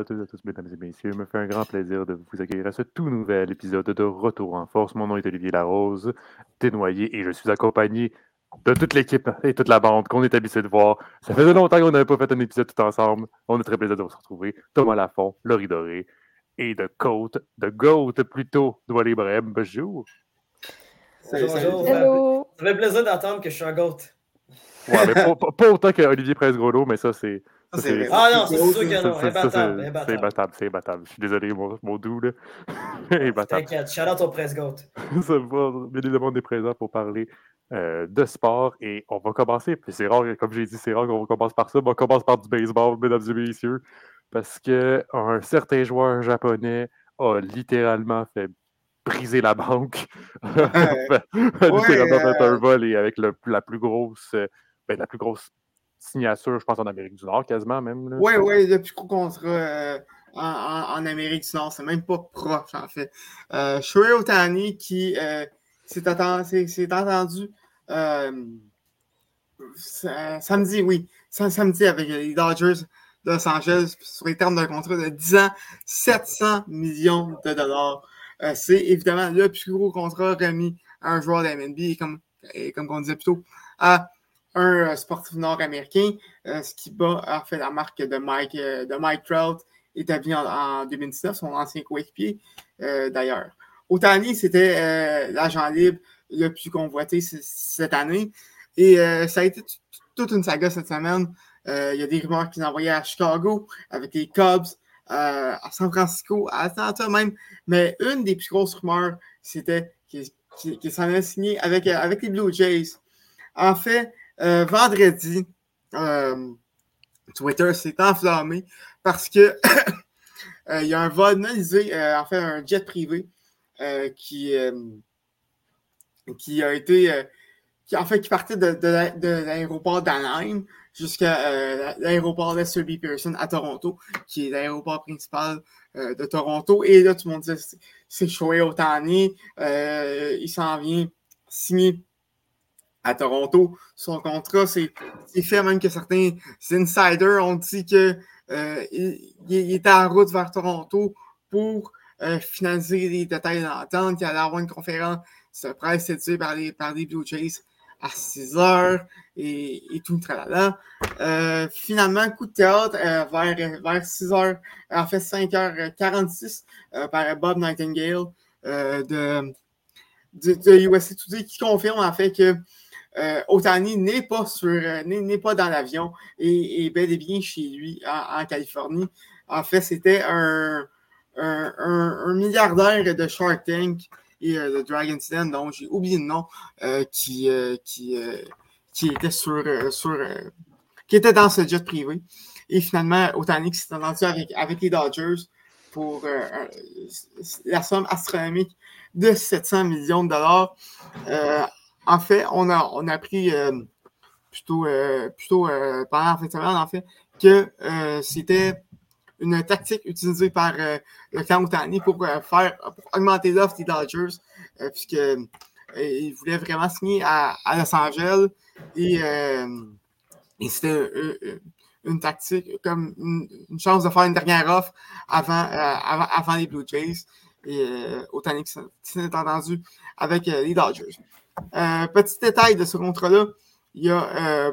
à tous, à tous, mesdames et messieurs. Il me fait un grand plaisir de vous accueillir à ce tout nouvel épisode de Retour en force. Mon nom est Olivier Larose, dénoyé, et je suis accompagné de toute l'équipe et toute la bande qu'on est habitué de voir. Ça faisait longtemps qu'on n'avait pas fait un épisode tout ensemble. On est très plaisir de vous retrouver. Thomas Lafont, Laurie Doré, et de Côte, de Goat plutôt, Doigt Brem. Bonjour. Bonjour. Hello. Ça fait plaisir d'entendre que je suis un goat. Ouais, mais pas, autant qu'Olivier Presse-Groslo, mais ça, c'est. C'est vrai. Ah non, c'est sûr que non. Imbattable. c'est- imbattable. c'est imbattable. Je suis désolé, mon, mon doux, là. imbattable. T'inquiète, shout out au press goat. Ça va, bien évidemment, on est présent pour parler euh, de sport et on va commencer. Puis c'est rare, comme j'ai dit, c'est rare qu'on commence par ça, mais on commence par du baseball, mesdames et messieurs, parce que un certain joueur japonais a littéralement fait briser la banque. a littéralement fait un euh, vol et avec le- la plus grosse, ben, la plus grosse signature, je pense, en Amérique du Nord, quasiment même. là. Oui, oui, le plus gros contrat euh, en, en- en Amérique du Nord, c'est même pas proche, en fait. Euh, Shohei Ohtani qui euh, s'est atten- s'est- s'est entendu euh, sa- samedi, oui, sam- samedi avec les Dodgers de Los Angeles sur les termes d'un contrat de 10 ans, 700 millions de dollars. C'est évidemment le plus gros contrat remis à un joueur de MNB et comme, et comme on disait plus tôt, à un euh, sportif nord-américain, euh, ce qui bat en fait la marque de Mike, euh, de Mike Trout établie en, en 2019, son ancien coéquipier d'ailleurs. Otani, c'était l'agent libre le plus convoité cette année. Et ça a été toute une saga cette semaine. Il y a des rumeurs qu'ils envoyaient à Chicago avec les Cubs, à San Francisco, à Atlanta même. Mais une des plus grosses rumeurs, c'était qu'il s'en allait signer avec, avec les Blue Jays. En fait, euh, vendredi, euh, Twitter s'est enflammé parce que euh, il y a un vol non lisé, en fait, un jet privé qui, a été. qui, en fait, qui partait de, de la- de l'aéroport d'Anaheim jusqu'à l'aéroport Lester B. Pearson à Toronto, qui est l'aéroport principal de Toronto. Et là, tout le monde disait c'est- Shohei Otani, il s'en vient signer à Toronto. Son contrat, c'est fait même que certains insiders ont dit que euh, était en route vers Toronto pour euh, finaliser les détails d'entente, qu'il allait avoir une conférence de presse séduite par les, par les Blue Jays à 6 heures et, tout, tralala. Euh, finalement, coup de théâtre euh, vers, vers 6 heures, en fait 5h46 euh, par Bob Nightingale de, de, de USA Today qui confirme en fait que euh, Otani n'est pas sur euh, n'est pas dans l'avion et est bel et bien chez lui en, Californie. En fait, c'était un, milliardaire de Shark Tank et euh, de Dragon's Den, dont j'ai oublié le nom, euh, qui, était sur, qui était dans ce jet privé. Et finalement, Otani s'est entendu avec, les Dodgers pour la somme astronomique de 700 millions de dollars. En fait, on a, on a appris euh, plutôt, euh, plutôt euh, pendant la fin de semaine, en fait, que c'était une tactique utilisée par le clan Otani pour faire augmenter l'offre des Dodgers, puisque il voulait vraiment signer à, à Los Angeles et, c'était une tactique comme une, chance de faire une dernière offre avant, avant, avant les Blue Jays. Et euh, qui s'est entendu avec les Dodgers. Euh, petit détail de ce contrat-là, il y a euh,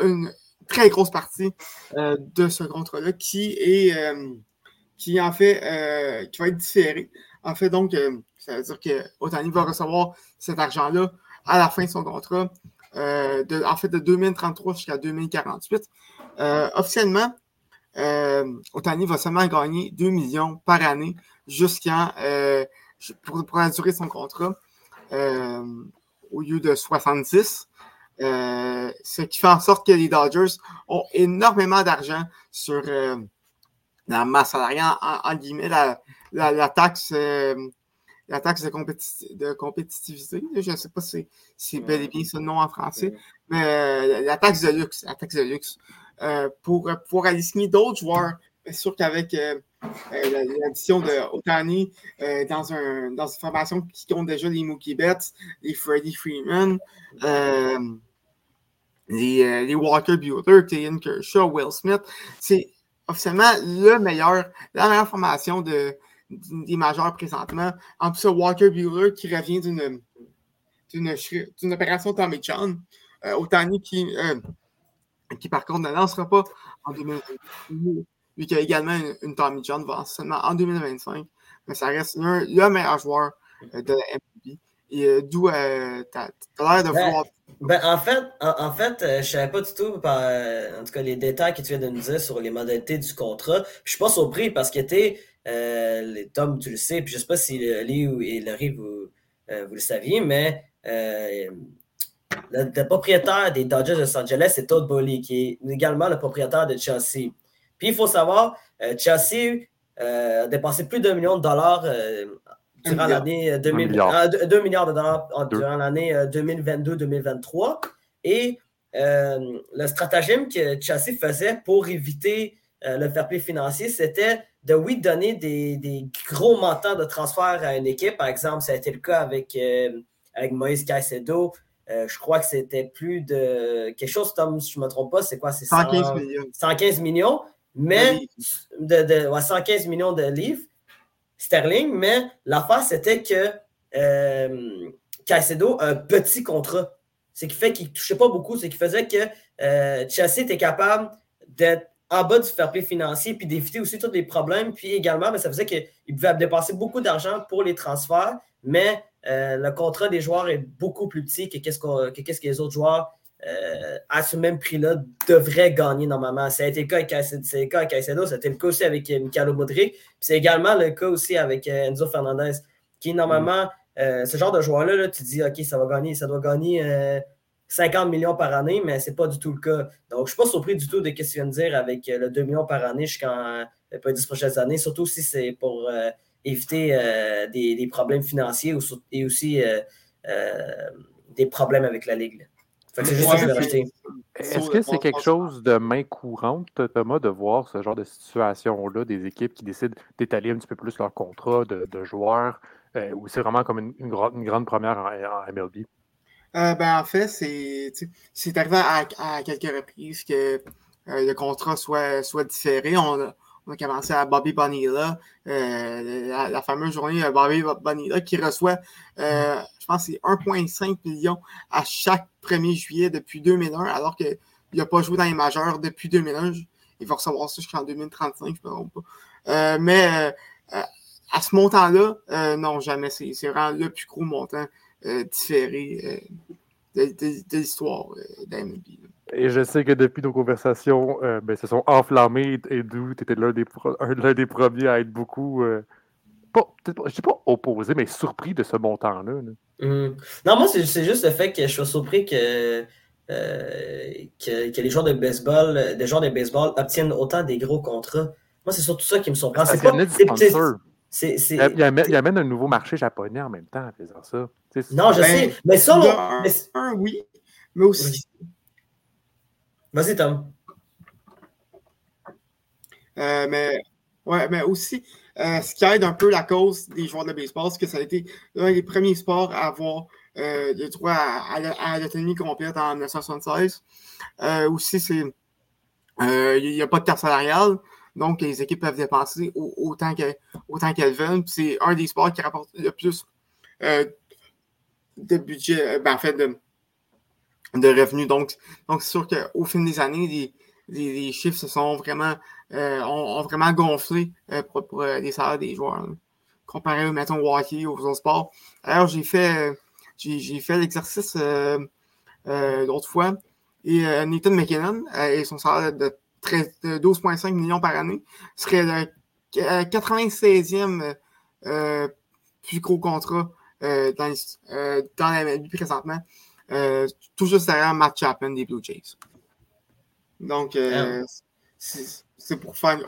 une, très grosse partie euh, de ce contrat-là qui est qui en fait qui va être différé. En fait, donc, ça veut dire que Otani va recevoir cet argent-là à la fin de son contrat, en fait de 2033 jusqu'à 2048. Euh, officiellement, euh, Otani va seulement gagner 2 millions par année jusqu'à pour, la durée de son contrat au lieu de 66. Euh, ce qui fait en sorte que les Dodgers ont énormément d'argent sur euh, la masse salariale, en, en guillemets, la, la, la taxe, euh, la taxe de, compéti- de compétitivité. Je ne sais pas si c'est bel et bien ce nom en français, mais euh, la taxe de luxe, la taxe de luxe, euh, pour euh, pouvoir aller signer d'autres joueurs. C'est sûr qu'avec euh, euh, l'addition de Otani euh, dans, un, dans une formation qui compte déjà les Mookie Betts, les Freddie Freeman, euh, les, euh, les Walker Buehler, Clayton Kershaw, Will Smith, c'est officiellement le meilleur, la meilleure formation de, des majeurs présentement. En plus, Walker Bueller qui revient d'une d'une opération Tommy John. Euh, Otani qui, euh, qui, par contre, ne lancera pas en 2025. Lui qui a également une, Tommy John va seulement en 2025. Mais ça reste le meilleur joueur euh, de la MVP. Et euh, d'où euh, tu as, l'air de ben, vouloir. Ben, en fait, en, fait je ne savais pas du tout, par, en tout cas, les détails que tu viens de nous dire sur les modalités du contrat. Je suis pas surpris parce que tu les Tom, tu le sais, puis je sais pas si Lee et Laurie, vous, vous le saviez, mais le, propriétaire des Dodgers de Los Angeles, c'est Todd Bowley, qui est également le propriétaire de Chelsea. Puis il faut savoir, Chelsea a dépensé plus d'un million de dollars durant l'année 2000, 2 milliards de dollars durant l'année 2022-2023. Et euh, le stratagème que Chelsea faisait pour éviter euh, le fair play financier, c'était de, oui, donner des, des, gros montants de transfert à une équipe. Par exemple, ça a été le cas avec, euh, avec Moïse Caicedo. je crois que c'était plus de quelque chose, Tom, si je ne me trompe pas, c'est quoi? C'est 115 millions. 115 millions, mais de, de, 115 millions de livres sterling, mais l'affaire, c'était que euh, Caicedo a un petit contrat. Ce qui fait qu'il ne touchait pas beaucoup, ce qui faisait que euh, Chelsea était capable d'être en bas du fair play financier puis d'éviter aussi tous les problèmes. Puis également, ben, ça faisait qu'il pouvait dépenser beaucoup d'argent pour les transferts, mais euh, le contrat des joueurs est beaucoup plus petit que qu'est-ce que les autres joueurs euh, à ce même prix-là, devrait gagner normalement. Ça a été le cas avec Caicedo, été le cas aussi avec euh, Mikalo Modric, c'est également le cas aussi avec euh, Enzo Fernandez, qui normalement, ce genre de joueur-là, tu dis, OK, ça va gagner, ça doit gagner 50 millions par année, mais ce n'est pas du tout le cas. Donc, je ne suis pas surpris du tout de ce que tu viens de dire avec le 2 millions par année jusqu'en les 10 prochaines années, surtout si c'est pour éviter des, problèmes financiers et aussi des problèmes avec la Ligue. Est-ce que c'est quelque chose de main courante, Thomas, de voir ce genre de situation-là, des équipes qui décident d'étaler un petit peu plus leur contrat de, joueurs, euh, ou c'est vraiment comme une, grande première en, MLB? Euh, ben, en fait, c'est arrivé à, quelques reprises que euh, le contrat soit, soit différé. On, on a commencé à Bobby Bonilla, euh, la, fameuse journée Bobby Bonilla qui reçoit, euh, je pense, c'est 1,5 million à chaque 1er juillet depuis 2001, alors qu'il n'a pas joué dans les majeurs depuis 2001. Il va recevoir ça jusqu'en 2035, je ne me trompe pas. Euh, mais à ce montant-là, non, jamais. C'est vraiment le plus gros montant différé de, l'histoire d'AMB. Et je sais que depuis nos conversations, euh, ben, se sont enflammées et d'où tu étais l'un des, des, premiers à être beaucoup, euh, pas, je ne sais pas opposé, mais surpris de ce montant-là. Hum. Non, moi, c'est juste le fait que je suis surpris que, euh, que, les joueurs de baseball, des joueurs de baseball obtiennent autant des gros contrats. Moi, c'est surtout ça qui me surprend. C'est pas, c'est, il, amène, un nouveau marché japonais en même temps en faisant ça. non, je ben, sais. Mais ça, un, oui, mais aussi. Vas-y, Tom. Euh, mais, ouais, mais aussi, euh, ce qui aide un peu la cause des joueurs de baseball, c'est que ça a été l'un des premiers sports à avoir euh, le droit à, l'autonomie complète en 1976. aussi, c'est il n'y a pas de carte salariale, donc les équipes peuvent dépenser autant qu'elles veulent. C'est un des sports qui rapporte le plus de budget, ben, en fait, de, de revenus. Donc, donc c'est sûr qu'au fil des années, les, chiffres se sont vraiment, euh, ont, vraiment gonflé euh, pour, euh, les salaires des joueurs. Comparé, mettons, au hockey, aux autres sports. Alors, j'ai fait, fait l'exercice l'autre fois. Et Nathan McKinnon et son salaire de, 12,5 millions par année serait le 96e plus gros contrat dans, dans la vie présentement. Euh, tout juste derrière Matt Chapman des Blue Jays. Donc, euh, c'est pour faire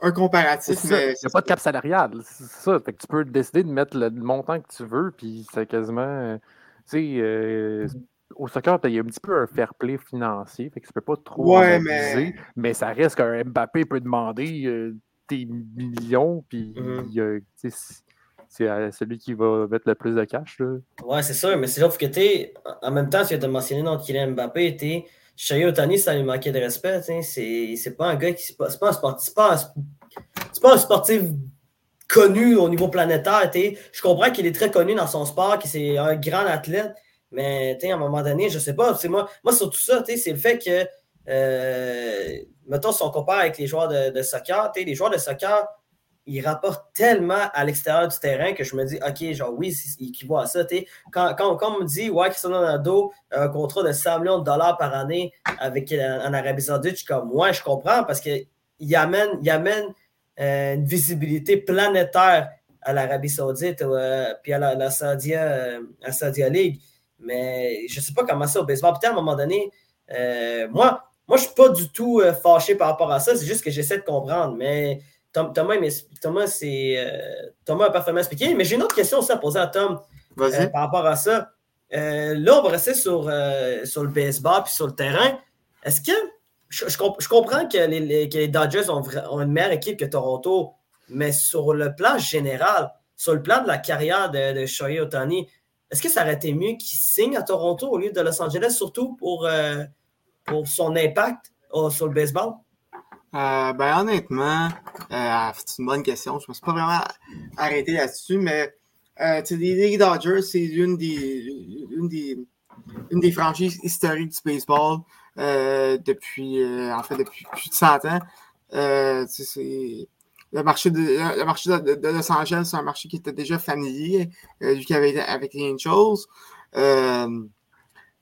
un, comparatif. Il n'y a pas de cap salarial. C'est ça. Fait que tu peux décider de mettre le, montant que tu veux, puis c'est quasiment. Tu sais, euh, au soccer, il y a un petit peu un fair play financier, fait que tu peux pas trop ouais, mais... mais ça reste qu'un Mbappé peut demander des millions, puis mm-hmm c'est celui qui va mettre le plus de cash. Là. Ouais, c'est sûr, mais c'est sauf que tu en même temps, tu as mentionné notre Kylian Mbappé, Shohei Otani, ça lui manquait de respect. C'est pas un gars qui. C'est pas, pas, un sportif. C'est pas, un sportif connu au niveau planétaire. Je comprends qu'il est très connu dans son sport, que c'est un grand athlète, mais à un moment donné, je sais pas. Moi, moi, surtout ça, c'est le fait que, euh, mettons, si on compare avec les joueurs de, de soccer, les joueurs de soccer, ils rapportent tellement à l'extérieur du terrain que je me dis, OK, genre, oui, il équivaut à ça. Quand, quand, quand, on me dit, ouais, Cristiano Ronaldo a un contrat de 100 millions de dollars par année avec, en Arabie Saoudite, je suis comme, ouais, je comprends parce qu'il amène, il amène euh, une visibilité planétaire à l'Arabie Saoudite euh, puis à la, la Saudia, euh, League. Mais je ne sais pas comment ça au baseball. Peut-être à un moment donné, moi, moi, je ne suis pas du tout fâché par rapport à ça. C'est juste que j'essaie de comprendre. Mais Thomas, Thomas, Thomas a parfaitement expliqué. Mais j'ai une autre question aussi à poser à Tom par rapport à ça. là, on va rester sur, sur le baseball puis sur le terrain. Est-ce que je, comprends que les, Dodgers ont, une meilleure équipe que Toronto, mais sur le plan général, sur le plan de la carrière de, de Shohei Otani, est-ce que ça aurait été mieux qu'il signe à Toronto au lieu de Los Angeles, surtout pour, euh, pour son impact euh, sur le baseball? Euh, ben honnêtement, c'est une bonne question. Je ne me suis pas vraiment arrêté là-dessus, mais les Dodgers, c'est une des, une, des, une des franchises historiques du baseball. Euh, depuis, euh, en fait, depuis plus de 100 ans. Euh, le marché, de, le marché de, Los Angeles, c'est un marché qui était déjà familier, vu qu'il avait avec les Angels.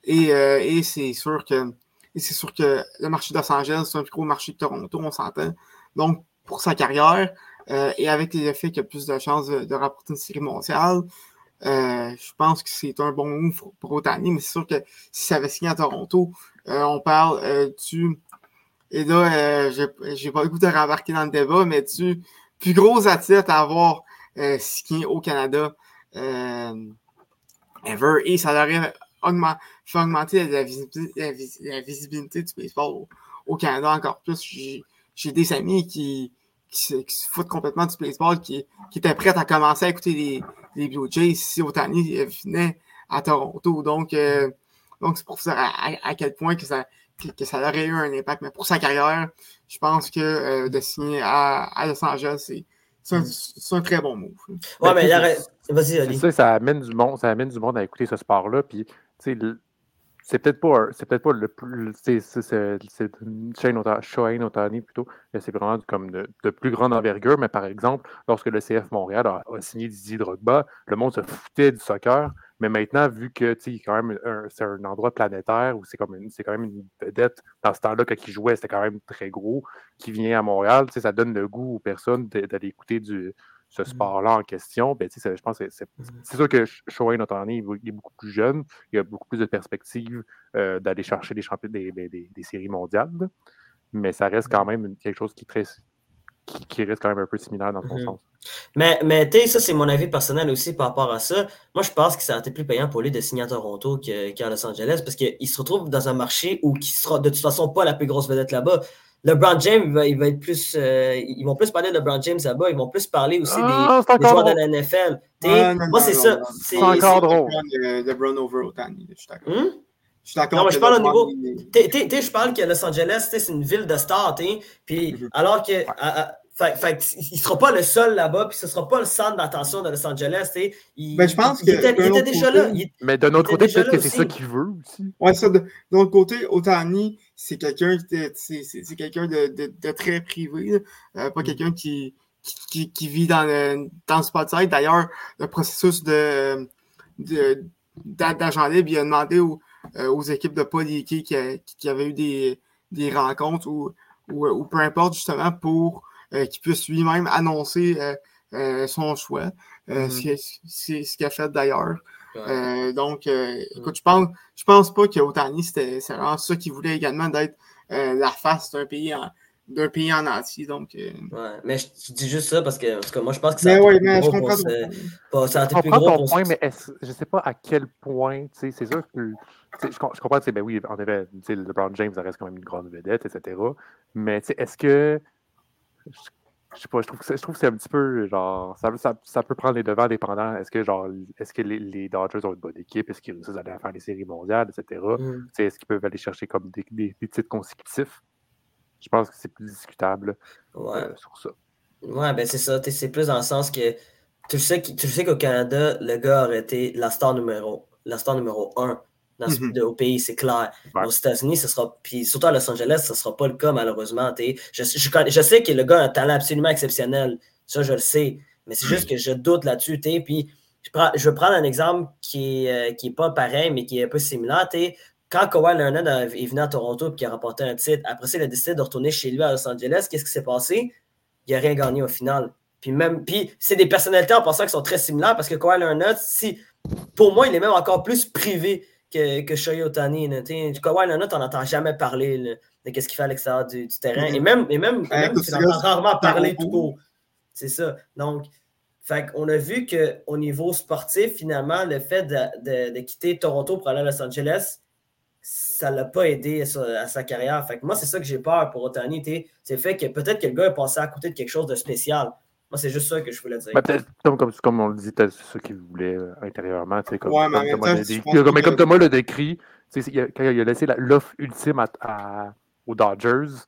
et, et c'est sûr que c'est sûr que le marché de Los Angeles, c'est un plus gros marché que Toronto, on s'entend. Donc, pour sa carrière, et avec les effets qu'il a plus de chances de, rapporter une série mondiale, je pense que c'est un bon move pour, Otani, mais c'est sûr que si ça avait signé à Toronto, euh, on parle euh, du. Et là, euh, j'ai pas le goût de rembarquer dans le débat, mais du plus gros athlète à avoir skié au Canada ever. Et ça augmenter la visibilité, du baseball au, Canada encore plus. J'ai des amis qui, se, foutent complètement du baseball, qui, qui étaient prêts à commencer à écouter les, les Blue Jays si Otani venait à Toronto. Donc, donc, c'est pour ça à, quel point que ça, que, ça aurait eu un impact. Mais pour sa carrière, je pense que euh, de signer à, Los Angeles, c'est un, très bon move. Ouais, mais vas-y, Ali. Ça, ça amène du monde, ça amène du monde à écouter ce sport-là. Puis, c'est peut-être pas, c'est peut-être pas le plus, c'est Shohei Otani plutôt, c'est vraiment comme de, plus grande envergure, mais par exemple, lorsque le CF Montréal a, signé Didier Drogba, le monde se foutait du soccer, mais maintenant, vu que quand même c'est un endroit planétaire où c'est comme c'est quand même une vedette, dans ce temps-là, quand il jouait, c'était quand même très gros, qui vient à Montréal, ça donne le goût aux personnes d'aller écouter du, ce mmh. sport-là en question, ben, je pense que mmh. c'est sûr que Shohei Otani il est beaucoup plus jeune, il a beaucoup plus de perspectives euh, d'aller chercher des, des, des, des, séries mondiales, mais ça reste quand mmh. même quelque chose qui, très, qui, reste quand même un peu similaire dans son sens. Mais, mais tu sais, ça, c'est mon avis personnel aussi par rapport à ça. Moi, je pense que ça a été plus payant pour lui de signer à Toronto qu'à Los Angeles parce qu'il se retrouve dans un marché où il sera de toute façon pas la plus grosse vedette là-bas. LeBron James, il va, il va être plus. Euh, ils vont plus parler de LeBron James là-bas. Ils vont plus parler aussi des, ah, joueurs de la NFL. moi, c'est ça. C'est encore drôle. LeBron over Otani. Je suis d'accord. Hmm? Je suis d'accord. Non, je parle au niveau. Tu je parle que Los Angeles, c'est une ville de stars. Puis, mhm. alors que. Fait, fait, il ne sera pas le seul là-bas, puis ce ne sera pas le centre d'attention de Los Angeles. Il, ben, je pense il, était, il était déjà là. mais d'un autre côté, peut-être que c'est ça qu'il veut aussi. Ouais, ça, de, l'autre côté, Otani, c'est quelqu'un c'est quelqu'un de, de, de, très privé, euh, pas mm. quelqu'un qui, qui, qui, vit dans le, dans le spotlight. D'ailleurs, le processus de, d'agent libre, il a demandé aux, euh, aux équipes de Paul qui, qui avaient eu des, des rencontres ou, ou, ou peu importe, justement, pour qu'il puisse lui-même annoncer euh, euh, son choix, c'est ce qu'il a fait d'ailleurs. donc, écoute, je pense, je pense pas que Otani, c'était vraiment ça qu'il voulait également d'être la face d'un pays en, d'un pays en entier. Donc, ouais, mais je, dis juste ça parce que, parce que moi, je pense que ça mais a oui, mais je comprends pas, ça a été plus gros ton point, mais je ne sais pas à quel point, c'est sûr que je, je comprends, ben oui, en effet, LeBron James, ça reste quand même une grande vedette, etc. Mais est-ce que je sais pas, je trouve que c'est, je trouve c'est un petit peu genre ça, ça, ça peut prendre les devants dépendant. Est-ce que genre est-ce que les, les Dodgers ont une bonne équipe? Est-ce qu'ils réussissent à aller faire les séries mondiales, etc. Mm. Est-ce qu'ils peuvent aller chercher comme des, des, des titres consécutifs? Je pense que c'est plus discutable Ouais. euh, sur ça. Ouais, ben c'est ça. C'est plus dans le sens que tu sais, qu'- tu sais qu'au Canada, le gars aurait été la star numéro, la star numéro un dans Mhm. de- au pays, c'est clair. Ouais. Aux États-Unis, ce sera. Puis surtout à Los Angeles, ce ne sera pas le cas, malheureusement. Je, je, je sais que le gars a un talent absolument exceptionnel. Ça, je le sais. Mais c'est juste que je doute là-dessus. Puis je, prends, je vais prendre un exemple qui n'est qui est pas pareil, mais qui est un peu similaire. t'sais. Quand Kawhi Leonard est venu à Toronto et qui a remporté un titre, après ça, il a décidé de retourner chez lui à Los Angeles. Qu'est-ce qui s'est passé? Il n'a rien gagné au final. Puis même, puis c'est des personnalités en passant qui sont très similaires parce que Kawhi Leonard, si, pour moi, il est même encore plus privé que, que Shohei. T'sais, Kawhi Leonard, on n'entend jamais parler là, de ce qu'il fait à l'extérieur du, du terrain. Et même, et même, tu juste- rarement parler tout court. C'est ça. Donc, fait on a vu qu'au niveau sportif, finalement, le fait de, de- de quitter Toronto pour aller à Los Angeles, ça ne l'a pas aidé à sa, à sa carrière. Fait que moi, c'est ça que j'ai peur pour Otani. C'est le fait que peut-être que le gars est passé à côté de quelque chose de spécial. Moi, c'est juste ça que je voulais dire. Ben, peut-être, comme, comme, comme on le dit, c'est ça qu'il voulait euh, intérieurement. tu sais, Comme, Ouais, mais comme Thomas comme, que- Thomas l'a décrit, tu sais, il a- quand il a laissé la- l'offre ultime à, à- aux Dodgers, tu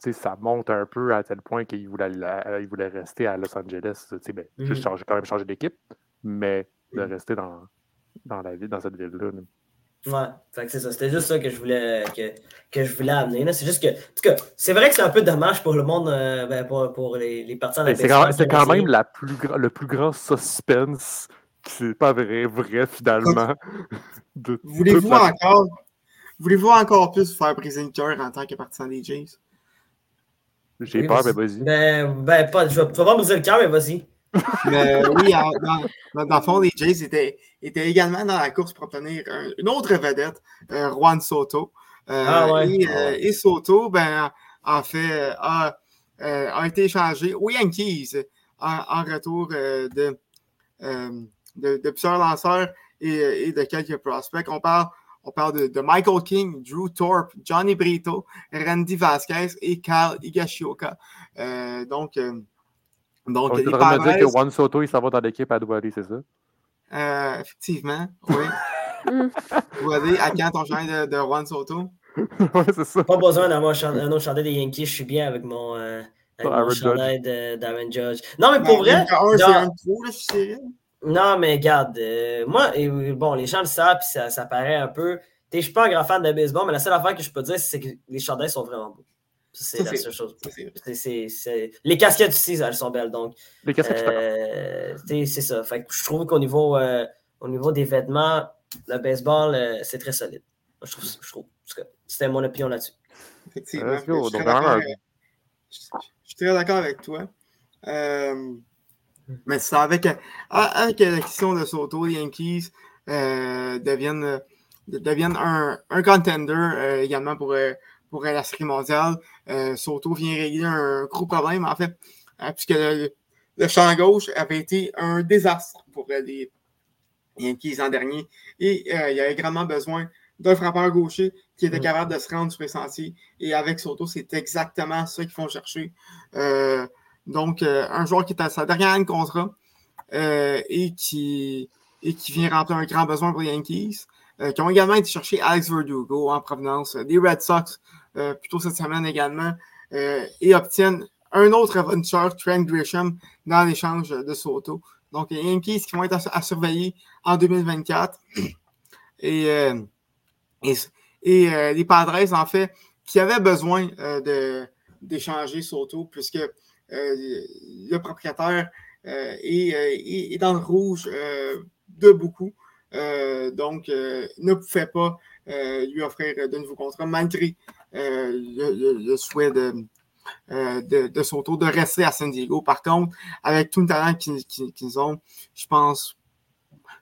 sais, ça monte un peu à tel point qu'il voulait, à- il voulait rester à Los Angeles. tu sais, Ben, juste Mhm. changer, quand même changer d'équipe, mais de Mhm. rester dans, dans, la ville, dans cette ville-là. Ouais, fait que c'est ça. C'était juste ça que je voulais, que, que je voulais amener. là. C'est juste que, en tout cas, c'est vrai que c'est un peu dommage pour le monde, euh, ben, pour, pour les, les partisans de la Ben, C'est quand, même la plus gra- le plus grand suspense qui c'est pas vrai, vrai finalement. de Voulez-vous la- encore, voulez-vous encore plus vous faire briser le cœur en tant que partisan des Jays? J'ai Oui, peur, mais vas-y. vas-y. Ben, ben pas, je vais, pas briser le cœur, mais vas-y. Mais oui, en- dans, dans- dans le fond, les Jays étaient, étaient également dans la course pour obtenir un- une autre vedette, euh, Juan Soto. Euh, Ah ouais. et, euh, et Soto, ben, en fait, a, a été échangé aux Yankees en, en retour de, de, de plusieurs lanceurs et, et de quelques prospects. On parle, on parle de, de Michael King, Drew Thorpe, Johnny Brito, Randy Vasquez et Kyle Higashioka. Euh, donc, euh, donc, On me dire que Juan Soto, il s'en va dans l'équipe à Douali, c'est ça? euh, effectivement, oui. Allez à quand ton chandail de, de Juan Soto? ouais, c'est ça. Pas besoin d'avoir un, autre chandail des Yankees. Je suis bien avec mon, euh, avec Aaron mon Judge. chandail de- d'Aaron Judge. Non, mais pour Ben, vrai, un, c'est là, je. Non, mais regarde, euh, moi, et, euh, bon, les gens le savent, puis ça, ça paraît un peu. Je suis pas un grand fan de baseball, mais la seule affaire que je peux dire, c'est que les chandails sont vraiment beaux. Ça, C'est Ça, la seule chose. Ça, c'est Les casquettes aussi, elles sont belles. Donc, Les casquettes, euh, c'est ça. Fait que je trouve qu'au niveau, euh, au niveau des vêtements, le baseball, euh, c'est très solide. Je trouve. Je C'était mon opinion là-dessus. Effectivement. Je suis très d'accord avec- je je suis très d'accord avec toi. Euh, mais c'est avec, avec la question de Soto, les Yankees euh, deviennent, deviennent un, un contender euh, également pour, pour la série mondiale. Euh, Soto vient régler un gros problème, en fait, euh, puisque le, le champ gauche avait été un désastre pour euh, les Yankees l'an dernier. Et euh, il y avait grandement besoin d'un frappeur gaucher qui était Mm. capable de se rendre sur les sentiers. Et avec Soto, c'est exactement ça qu'ils font chercher. Euh, donc, euh, un joueur qui est à sa dernière année de contrat euh, et, qui, et qui vient remplir un grand besoin pour les Yankees, qui ont également été chercher Alex Verdugo en provenance des Red Sox, euh, plutôt cette semaine également, euh, et obtiennent un autre aventure, Trent Grisham, dans l'échange de Soto. Donc, les Yankees qui vont être à, surveiller en 2024. Et, euh, et, et les Padres, en fait, qui avaient besoin de, d'échanger Soto, puisque le propriétaire est, est- est dans le rouge de beaucoup. Donc, ne pouvait pas lui offrir de nouveaux contrats, malgré le, le- souhait de, euh, de, de Soto de rester à San Diego. Par contre, avec tout le talent qu'ils qu'ils- qu'ils ont, je pense,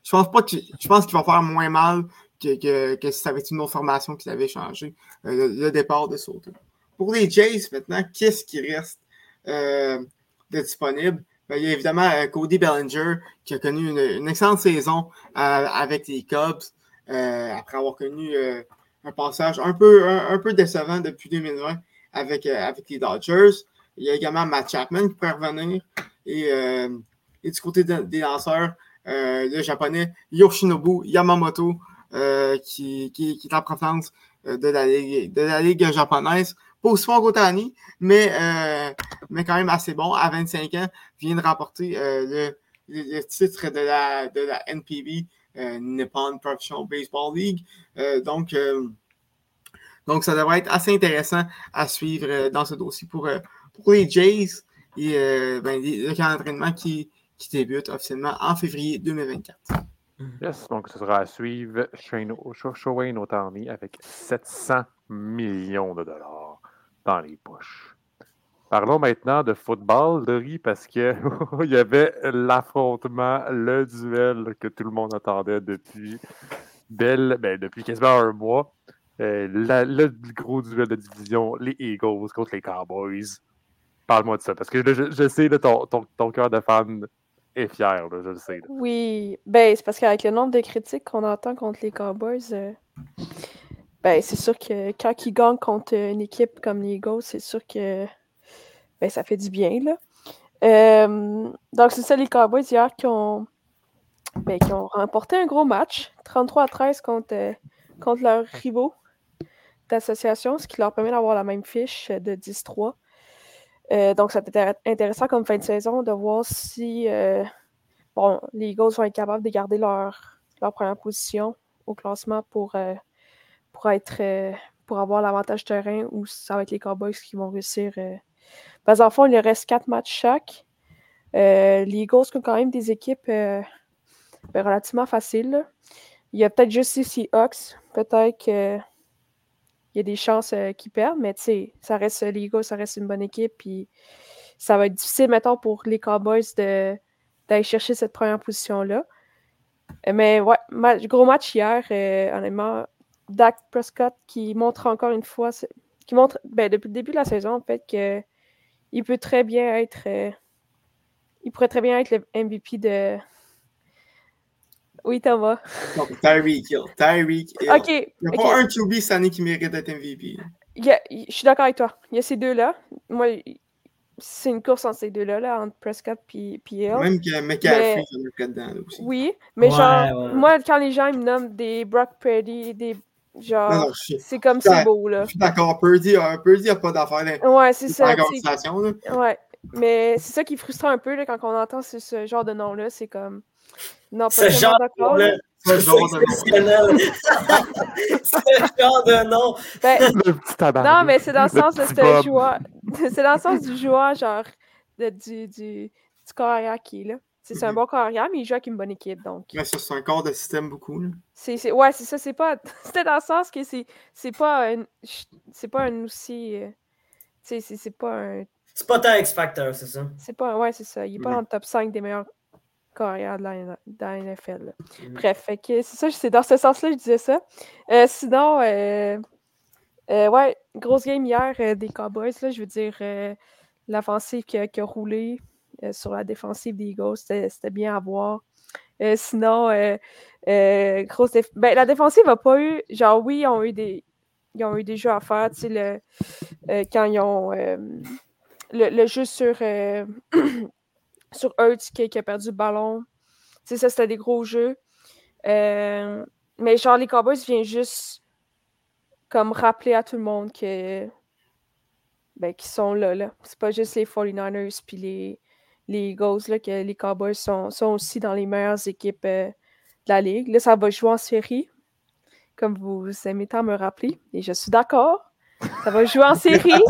je pense pas que je pense qu'il va faire moins mal que, que, si ça avait été une autre formation qui avait changé euh, le, départ de Soto. Pour les Jays, maintenant, qu'est-ce qui reste euh, de disponible? Ben, il y a évidemment euh, Cody Bellinger qui a connu une, excellente saison euh, avec les Cubs euh, après avoir connu euh, un passage un peu, un, peu décevant depuis 2020 avec, euh, avec les Dodgers. Il y a également Matt Chapman qui pourrait revenir. Et, et du côté des lanceurs, le japonais Yoshinobu Yamamoto qui, qui, est en provenance de la, ligue, de la ligue japonaise. Pas aussi fort qu'Otani, mais, mais quand même assez bon. À 25 ans, vient de remporter le, le, titre de la, de la NPB, Nippon Professional Baseball League. donc, donc, ça devrait être assez intéressant à suivre euh, dans ce dossier pour, euh, pour les Jays et euh, ben, le camp d'entraînement qui, qui débute officiellement en février 2024. Yes, donc ce sera à suivre Showain Otani avec 700 millions de dollars dans les poches. Parlons maintenant de football, Dory, parce qu'il y avait l'affrontement, le duel que tout le monde attendait depuis, belle, ben, depuis quasiment un mois. Euh, le gros duel de division, les Eagles contre les Cowboys. Parle-moi de ça, parce que je, sais, ton, ton, cœur de fan est fier, je le sais. Oui, ben, c'est parce qu'avec le nombre de critiques qu'on entend contre les Cowboys, euh, ben, c'est sûr que quand ils gagnent contre une équipe comme les Eagles, c'est sûr que ben, ça fait du bien. Là. Euh, donc, c'est ça, les Cowboys hier qui ont, ben, qui ont remporté un gros match, 33 à 13 contre, contre leurs rivaux d'association, ce qui leur permet d'avoir la même fiche de 10-3. Euh, donc, ça peut être intéressant comme fin de saison de voir si euh, bon, les Eagles vont être capables de garder leur, leur première position au classement pour, euh, pour, être, pour avoir l'avantage terrain ou ça va être les Cowboys qui vont réussir. Parce qu'en fond, il reste quatre matchs chaque. les Eagles ont quand même des équipes ben, relativement faciles. Il y a peut-être juste ici Hawks. Peut-être que il y a des chances euh, qu'ils perdent, mais ça reste euh, les ça reste une bonne équipe. Puis ça va être difficile, mettons, pour les Cowboys d'aller chercher cette première position-là. Euh, mais ouais, gros match hier, honnêtement. Dak Prescott qui montre encore une fois, qui montre ben, depuis le début de la saison, en fait, qu'il peut très bien être. il pourrait très bien être le MVP de, oui, Thomas. Tyreek Hill. Tyreek Hill. OK. Il n'y a pas un QB cette année qui mérite d'être MVP. je suis d'accord avec toi. Il y a ces deux-là. Moi, c'est une course entre ces deux-là, là, entre Prescott et Hill. Même que McCaffrey, mais... en a dedans aussi. Oui, mais genre, moi, quand les gens me nomment des Brock Purdy, des Genre, c'est comme c'est beau, là. Je suis d'accord. Purdy, euh, Purdy n'a pas d'affaire Ouais, c'est ça. Ouais. Mais c'est ça qui frustre un peu là, quand on entend ce, ce genre de nom-là. C'est comme. Non, pas ce genre d'accord. De... Ce genre de nom. ce genre de nom. Ben, non, mais c'est dans le sens de ce joueur. c'est dans le sens du joueur, genre, de, du, du, du qui est là. C'est un mhm. bon carrière, mais il joue avec une bonne équipe. Donc. Mais ça, c'est un corps de système beaucoup. Là. C'est, ouais, c'est ça. C'est pas. C'était dans le sens que c'est, c'est pas un. C'est pas un aussi. Euh, c'est, c'est pas un. C'est pas tant X-Factor, c'est ça? C'est pas. Ouais, c'est ça. Il est pas dans le top 5 des meilleurs carrière de la, NFL. Mm. Bref, c'est ça, c'est dans ce sens-là que je disais ça. Euh, sinon, euh, euh, ouais, grosse game hier des Cowboys, là, je veux dire, l'offensive qui, a roulé sur la défensive des Eagles, c'était bien à voir. sinon, grosse ben, la défensive n'a pas eu, genre oui, ils ont eu des, ils ont eu des jeux à faire, tu sais, le, quand ils ont le, le, jeu sur sur qui, a perdu le ballon. sais, ça, c'était des gros jeux. Euh, mais genre, les Cowboys viennent juste comme rappeler à tout le monde que ben, qu'ils sont là. là. C'est pas juste les 49ers puis les, les là, que les Cowboys sont, sont aussi dans les meilleures équipes euh, de la Ligue. Là, ça va jouer en série, comme vous aimez tant me rappeler. Et je suis d'accord. Ça va jouer en série.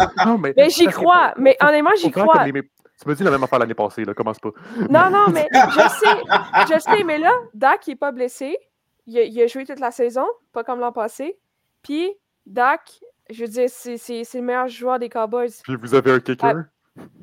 mais, j'y crois. Mais honnêtement, j'y crois. Tu me dis la même affaire l'année passée, là, commence pas. Non, non, mais je sais, je sais, mais là, Dak, il n'est pas blessé. Il a, joué toute la saison, pas comme l'an passé. Puis, Dak, je veux dire, c'est le meilleur joueur des Cowboys. Puis vous avez un kicker?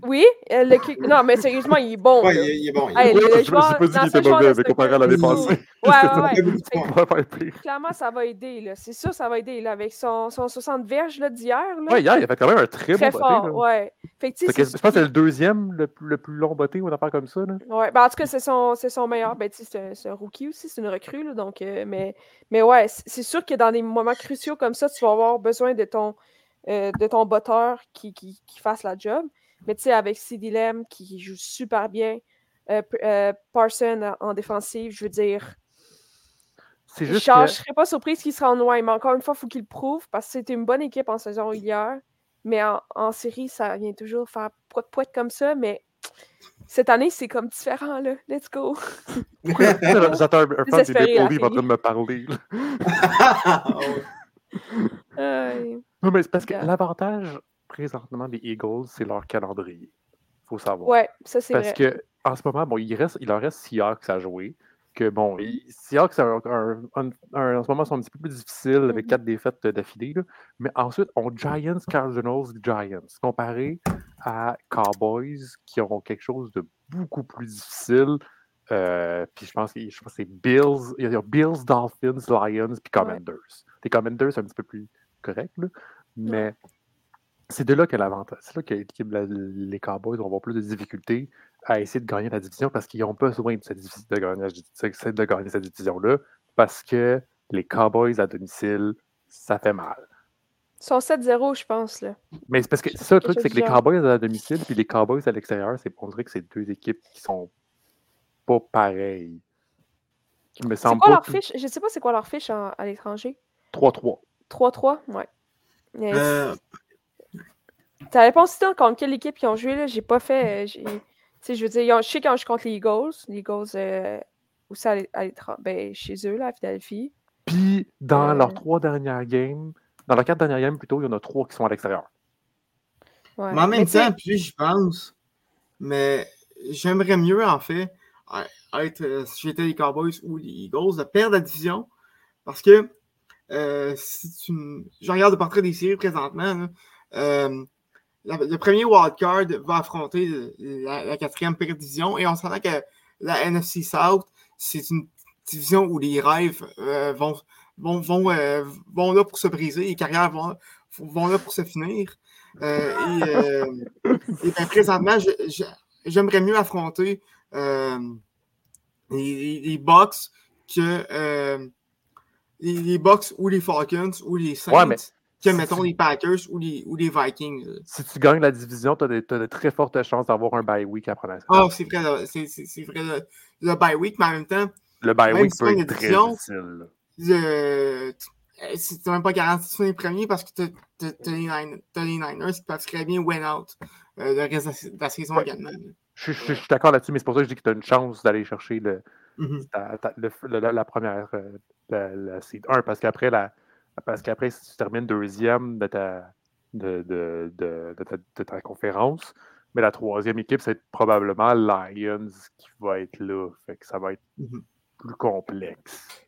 Oui, euh, le non, mais sérieusement, il est bon. Ouais, il, est bon. Il est bon. je me suis pas dit qu'il était mauvais, mais comparé à l'année passée. Ouais, ouais, ouais. Clairement, ça va aider. C'est sûr, ça va aider là, avec son, son 60 verges d'hier. Ouais, hier, il a fait quand même un très, très bon fort, botté. Ouais. Fait que, je pense que c'est le deuxième, le, le, plus long botté ou une affaire comme ça. Là. Ouais, ben, en tout cas, c'est son, son meilleur. Ben, c'est un, rookie aussi, c'est une recrue. Là, donc, euh, mais, mais ouais, c'est sûr que dans des moments cruciaux comme ça, tu vas avoir besoin de ton, euh, de ton botteur qui, qui, qui fasse la job. Mais tu sais, avec CD Lamb qui joue super bien, euh, euh, Parson en défensive, je veux dire. C'est Je juste ne que- serais pas surprise qu'il sera en noir, mais encore une fois, il faut qu'il le prouve parce que c'était une bonne équipe en saison régulière. Mais en, en série, ça vient toujours faire poète-poète comme ça. Mais cette année, c'est comme différent, là. Let's go. J'attends un, fan des Maple Leafs en train de me parler. Euh, Non, mais c'est parce que Yeah. l'avantage présentement des Eagles, c'est leur calendrier. faut savoir. ça, c'est Parce vrai. que en ce moment, bon, il, reste, il leur reste Seahawks à jouer. Que bon, Seahawks un- un- un- en ce moment sont un petit peu plus difficiles avec Mhm. quatre défaites d'affilée. Mais ensuite, on Giants, Cardinals, Giants. Comparé à Cowboys qui ont quelque chose de beaucoup plus difficile. Euh, puis je pense, je pense que c'est Bills, il y a Bills, Dolphins, Lions, puis Commanders. Les Commanders, c'est un petit peu plus correct, là, mais c'est de là que l'avantage. C'est là que les Cowboys vont avoir plus de difficultés à essayer de gagner la division parce qu'ils n'ont pas besoin de, cette de gagner, de- de gagner cette division-là parce que les Cowboys à domicile, ça fait mal. Ils sont 7-0, je pense, là. Mais c'est parce que c'est ça le truc, c'est que les. Cowboys à domicile puis les Cowboys à l'extérieur, c'est on dirait que c'est deux équipes qui sont pas pareilles. Qui me quoi pas leur tout- fiche? Je sais pas c'est quoi leur fiche en- à l'étranger. 3-3. 3-3? Ouais. Mais Euh, Ça dépend aussi contre quelle équipe ils ont joué. Là. J'ai pas fait. euh, j'ai- Tu sais, je veux dire, ont- je sais quand je contre les Eagles. Les Eagles, euh, aussi à à l'étranger. Ben, chez eux, là, à Philadelphie. Puis dans Euh. leurs trois dernières games, dans leurs quatre dernières games plutôt, il y en a trois qui sont à l'extérieur. Ouais. Mais en même temps, puis je pense, mais j'aimerais mieux, en fait, être, euh, si j'étais les Cowboys ou les Eagles, de perdre la division. Parce que euh, si tu me- je regarde le portrait des séries présentement, là, euh, le premier wildcard va affronter la, quatrième pire division et on s'entend que la NFC South, c'est une division où les rêves euh, vont, vont, vont, euh, vont là pour se briser, les carrières vont, vont là pour se finir. Euh, et euh, et ben, présentement, j'aimerais mieux affronter euh, les, les, que euh, les, les ou les Falcons ou les Saints Ouais, mais que, si mettons, tu- les Packers ou les, ou les Vikings. Si tu gagnes la division, tu as, de très fortes chances d'avoir un bye week après la Ah, c'est vrai, c'est vrai, le, le bye week, mais en même temps, Le bye week si peut être très difficile. le- t- c'est même pas garanti de finir premier parce que t'as t'as les, les Niners qui peuvent très bien win out euh, le reste de la, saison Ouais. également. Je, je- je suis d'accord là-dessus, mais c'est pour ça que je dis que tu as une chance d'aller chercher le, Mhm. ta- ta- le- le- la, la première euh, la, la seed 1 parce qu'après la parce qu'après si tu termines deuxième de ta de, de, de, de ta, de ta conférence mais la troisième équipe c'est probablement Lions qui va être là fait que ça va être Mhm. plus complexe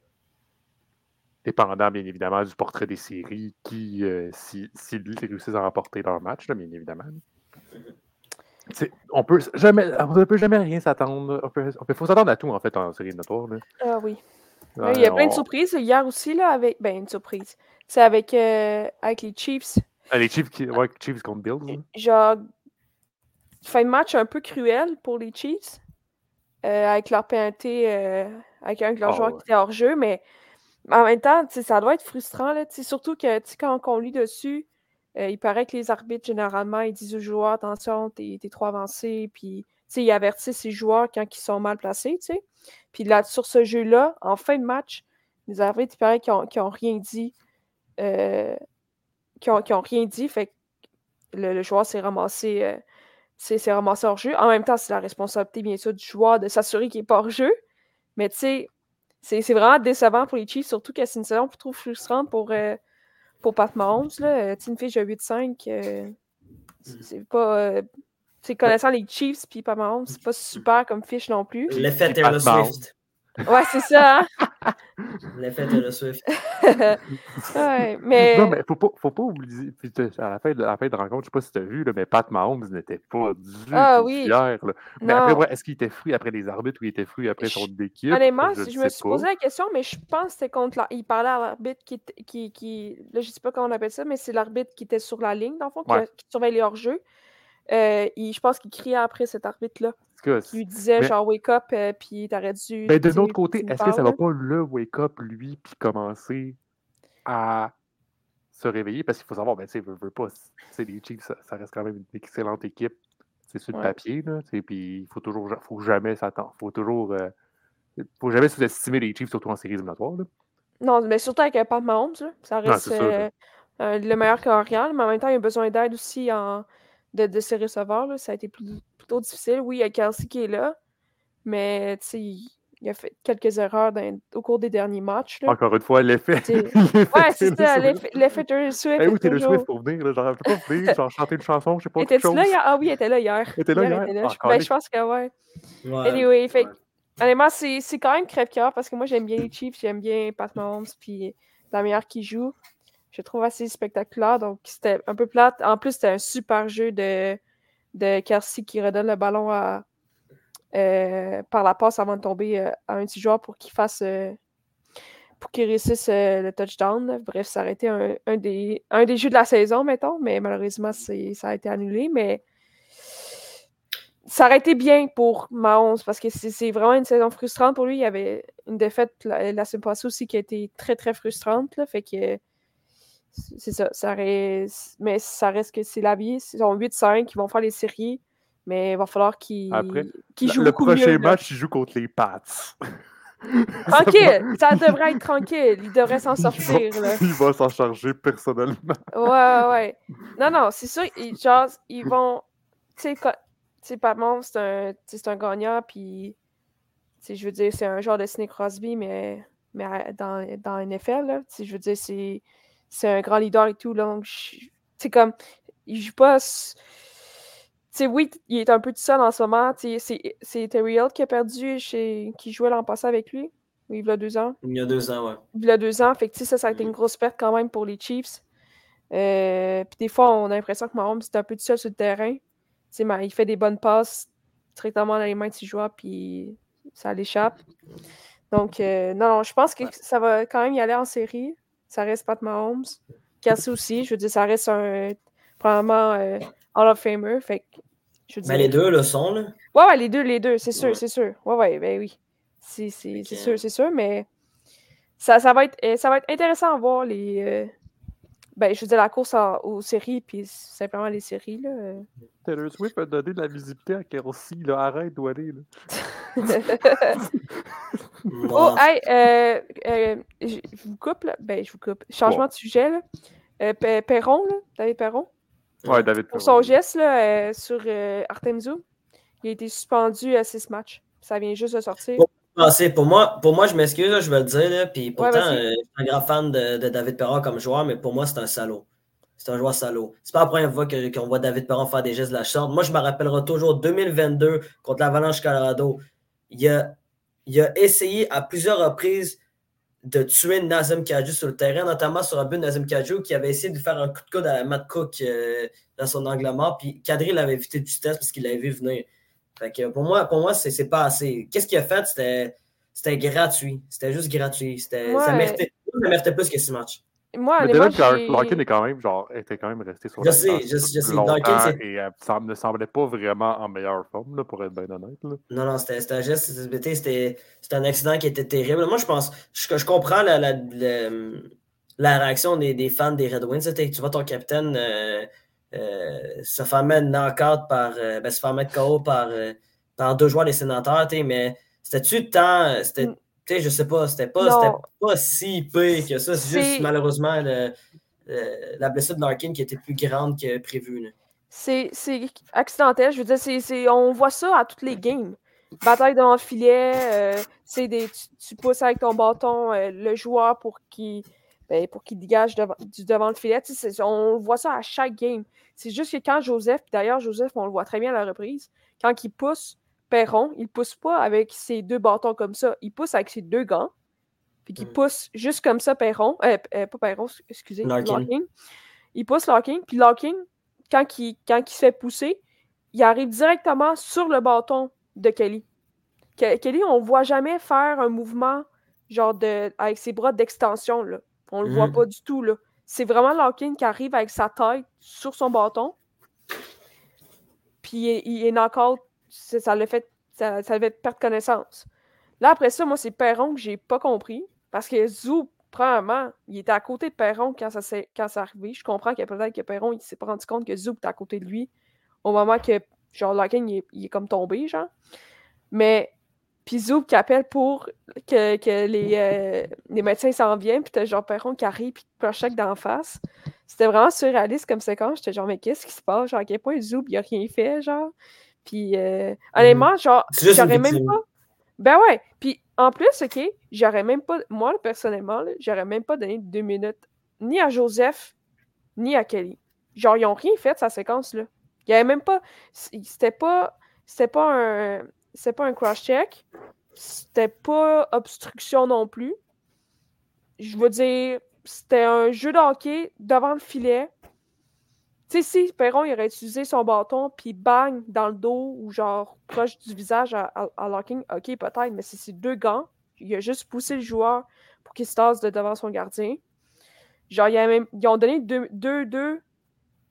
dépendant bien évidemment du portrait des séries qui euh, si, si ils réussissent à remporter leur match là, bien évidemment on peut jamais on ne peut jamais rien s'attendre on peut, on peut- faut s'attendre à tout en fait en série de notoire là. Ah oui. Ouais, il y a plein de surprises. Hier aussi, là, avec. Ben, une surprise. C'est avec, euh, avec les Chiefs. Ah, les Chiefs, qui... ouais, Chiefs contre Bills. là. Genre, fin de match un peu cruel pour les Chiefs. euh, avec leur pénalité, euh, avec un de leurs Ah, joueurs ouais. qui était hors jeu. Mais en même temps, ça doit être frustrant. Là, surtout que quand on lit dessus, il paraît que les arbitres, généralement, ils disent aux joueurs attention, t'es t'es trop avancé. Puis, ils avertissent les joueurs quand ils sont mal placés. Puis là, sur ce jeu-là, en fin de match, les arbitres, il paraît qu'ils n'ont rien dit. euh, qui ont, qui ont rien dit. Fait le, joueur s'est ramassé, euh, ramassé hors jeu. En même temps, c'est la responsabilité, bien sûr, du joueur de s'assurer qu'il n'est pas hors jeu. Mais tu sais, c'est vraiment décevant pour les Chiefs, surtout que c'est une saison trop frustrante pour, euh, pour Pat Mahomes. Euh, une fiche de 8-5, euh, c'est pas. Tu sais, connaissant les Chiefs puis Pat Mahomes, c'est pas super comme fiche non plus. L'effet Taylor. Swift. Ouais, c'est ça. hein? L'effet Taylor Swift. ouais, mais. Non, mais faut pas, faut pas oublier. puis à, la fin de, à la fin de rencontre, je sais pas si tu as vu, là, mais Pat Mahomes n'était pas du Ah tout oui. fier. là. Mais Non. après, ouais, est-ce qu'il était fruit après les arbitres ou il était fruit après Je- son équipe? Honnêtement, je me suis pas. posé la question, mais je pense que c'était contre la... Il parlait à l'arbitre qui, qui, qui. Là, je sais pas comment on appelle ça, mais c'est l'arbitre qui était sur la ligne, dans le fond, qui, Ouais. qui surveille les hors-jeux. Euh, il- je pense qu'il criait après cet arbitre-là. Qui lui disait, Mais- genre, wake up, euh, puis t'aurais dû. Ben, de tu sais, l'autre côté, est-ce que ça va pas le wake-up, lui, puis commencer à se réveiller? Parce qu'il faut savoir, ben, tu sais, veut, veut pas, les Chiefs, ça, ça reste quand même une excellente équipe C'est sur le Ouais. papier, là. Puis il faut toujours faut jamais s'attendre. faut toujours. euh, faut jamais sous-estimer les Chiefs, surtout en séries éliminatoires. là. Non, mais surtout avec Pat Mahomes, là, ça reste sûr, euh, le meilleur carrière, mais en même temps, il a besoin d'aide aussi en... de, de ses receveurs. là. Ça a été plus- plutôt difficile. Oui, il y a Kelsey qui est là, mais tu sais, il il a fait quelques erreurs dans- au cours des derniers matchs. là. Encore une fois, l'effet. Ouais, c'est ça, l'effet Taylor Swift. Eh est où Taylor toujours- Swift pour venir? Là, genre, elle peut pas venir, genre chanter une chanson, je sais pas. Étais-tu là hier? Ah oui, elle était là hier. Elle était là Hier, hier? elle était là. Ah, Je- ben, je pense que ouais. Ouais. Anyway, fait Ouais. honnêtement, c'est quand même crève-cœur parce que moi, j'aime bien les Chiefs, j'aime bien Pat Mahomes, puis la meilleure qui joue. Je trouve assez spectaculaire, donc c'était un peu plate. En plus, c'était un super jeu de, de qui redonne le ballon à, euh, par la passe avant de tomber euh, à un petit joueur pour qu'il fasse. euh, pour qu'il réussisse le touchdown. Bref, ça aurait été un, des, un des jeux de la saison, mettons, mais malheureusement, ça a été annulé. Mais ça aurait été bien pour Mahomes parce que c'est vraiment une saison frustrante pour lui. Il y avait une défaite la, la semaine passée aussi qui a été très très frustrante. Là, fait que c'est ça. ça aurait- mais ça reste que c'est la vie. Ils sont 8-5, ils vont faire les séries, mais il va falloir qu'ils Le- jouent le prochain mieux. match, il joue contre les Pats. Tranquille, ça devrait être tranquille. Il devrait s'en Il va- sortir. Il va s'en charger personnellement. Ouais, ouais. Non, non, c'est sûr, ils, genre, ils vont. Tu sais, Mahomes, c'est un, gagnant, puis. Je veux dire, c'est un genre de Sidney Crosby, mais, mais dans, dans NFL, là. Je veux dire, c'est, c'est un grand leader et tout, là. Donc, sais, comme. Il joue pas. oui, il est un peu tout seul en ce moment. C'est, c'est Terry Hill qui a perdu, chez, qui jouait l'an passé avec lui. Oui, il y a deux ans Il y a deux ans, ouais. il y a deux ans. Fait que, ça, ça a été une grosse perte quand même pour les Chiefs. Euh, Puis des fois, on a l'impression que Mahomes est un peu tout seul sur le terrain. Il fait des bonnes passes directement dans les mains de ses joueurs, puis ça l'échappe. Donc, euh, non, non, je pense que ça va quand même y aller en série. Ça reste Pat Mahomes. Kelsey aussi, je veux dire, ça reste un probablement euh, Hall of Famer. Fait que, je veux Mais dire- les deux le sont, là. Ouais, ouais, les deux, les deux, c'est sûr, Ouais. c'est sûr. Ouais, ouais, ben oui. C'est c'est- c'est Ok. sûr, c'est sûr, mais ça, ça, va être, euh, ça va être intéressant à voir les. euh, Ben, je veux dire, la course en- aux séries, puis simplement les séries, là. Taylor Swift a donné de la visibilité à Kelsey. Là. Arrête d'où aller. Là. oh, hey, euh, euh, je vous coupe, là. Ben, je vous coupe. Changement de sujet, là. Euh, Pe- Perron, là, David Perron, Ouais, David. pour Perron. son geste, là, euh, sur euh, Artemzou, il a été suspendu à six matchs. Ça vient juste de sortir. Bon. Ah, c'est- pour, moi, pour moi, je m'excuse, là, je vais le dire, là, puis pourtant, euh, je suis un grand fan de, de David Perron comme joueur, mais pour moi, c'est un salaud. C'est un joueur salaud. C'est pas la première fois que- qu'on voit David Perron faire des gestes de la sorte. Moi, je me rappellerai toujours 2022 contre l'Avalanche Colorado. Il a, il a essayé à plusieurs reprises de tuer Nazem Kadju sur le terrain, notamment sur un but de Nazem Kadju qui avait essayé de faire un coup de coude à Matt Cook euh, dans son angle mort, puis Kadri l'avait évité de justesse parce qu'il l'avait vu venir. Fait que pour moi, pour moi c'est pas assez. Qu'est-ce qu'il a fait? C'était gratuit. C'était juste gratuit. C'était- Ça, méritait, ça méritait plus que ce match. Moi, Larkin est quand même, genre, était quand même resté sur Je la sais, je sais, je sais. longtemps Larkin, c'est- et euh, ça ne semblait pas vraiment en meilleure forme, là, pour être bien honnête. Là. Non, non, c'était c'était un geste, c'était- c'était c'était un accident qui était terrible. Moi, je pense, je, je comprends la, la, la, la réaction des, des fans des Red Wings. C'était que Tu vois ton capitaine euh, euh, se faire mettre knock-out par, euh, ben, se faire mettre KO par, euh, par deux joueurs des sénateurs, tu sais, mais c'était-tu tant, c'était, Mm. Tu sais, je sais pas, c'était pas, pas si pire que ça. C'est juste malheureusement le- le- la blessure de Larkin qui était plus grande que prévu. C'est accidentel. Je veux dire, on voit ça à toutes les games. Bataille devant le filet, euh, des, tu, tu pousses avec ton bâton euh, le joueur pour qu'il ben, pour qu'il dégage devant, du devant le filet. On voit ça à chaque game. C'est juste que quand Joseph, d'ailleurs, Joseph, on le voit très bien à la reprise, quand il pousse Perron, il pousse pas avec ses deux bâtons comme ça. Il pousse avec ses deux gants. Puis qu'il Mm. pousse juste comme ça Perron. Euh, euh, pas Perron, excusez. Larkin. Larkin. Il pousse Larkin. Puis Larkin, quand il, quand il se fait pousser, il arrive directement sur le bâton de Kelly. Ke- Kelly, on ne voit jamais faire un mouvement genre de avec ses bras d'extension. Là. On le voit Mhm. pas du tout. là. C'est vraiment Larkin qui arrive avec sa tête sur son bâton. Puis il, il est knock-out. Ça l'a fait, ça, ça perdre connaissance. Là, après ça, moi, c'est Perron que j'ai pas compris. Parce que Zou, premièrement, il était à côté de Perron quand ça s'est arrivé. Je comprends que peut-être que Perron, il s'est pas rendu compte que Zou était à côté de lui au moment que genre, Larkin, il est, comme tombé, genre. Mais, puis Zoub qui appelle pour que, euh, les médecins s'en viennent, puis t'as genre Perron qui arrive, puis chèque d'en face. C'était vraiment surréaliste comme séquence. J'étais genre, mais qu'est-ce qui se passe? Genre, à quel point Zoub, il a rien fait, genre? Puis, euh, honnêtement, genre, j'aurais même pas. Ben ouais. Puis, en plus, OK, j'aurais même pas. Moi, personnellement, j'aurais même pas donné deux minutes ni à Joseph, ni à Kelly. Genre, ils ont rien fait de sa séquence-là. Il y avait même pas. C'était pas. C'était pas un. C'était pas un cross-check. C'était pas obstruction non plus. Je veux dire, c'était un jeu de hockey devant le filet. Tu sais, si Perron il aurait utilisé son bâton, puis bang, dans le dos, ou genre proche du visage à, à, à Larkin, ok, peut-être, mais si c'est deux gants, il a juste poussé le joueur pour qu'il se tasse de devant son gardien. Genre, il y a même, ils ont donné 2-2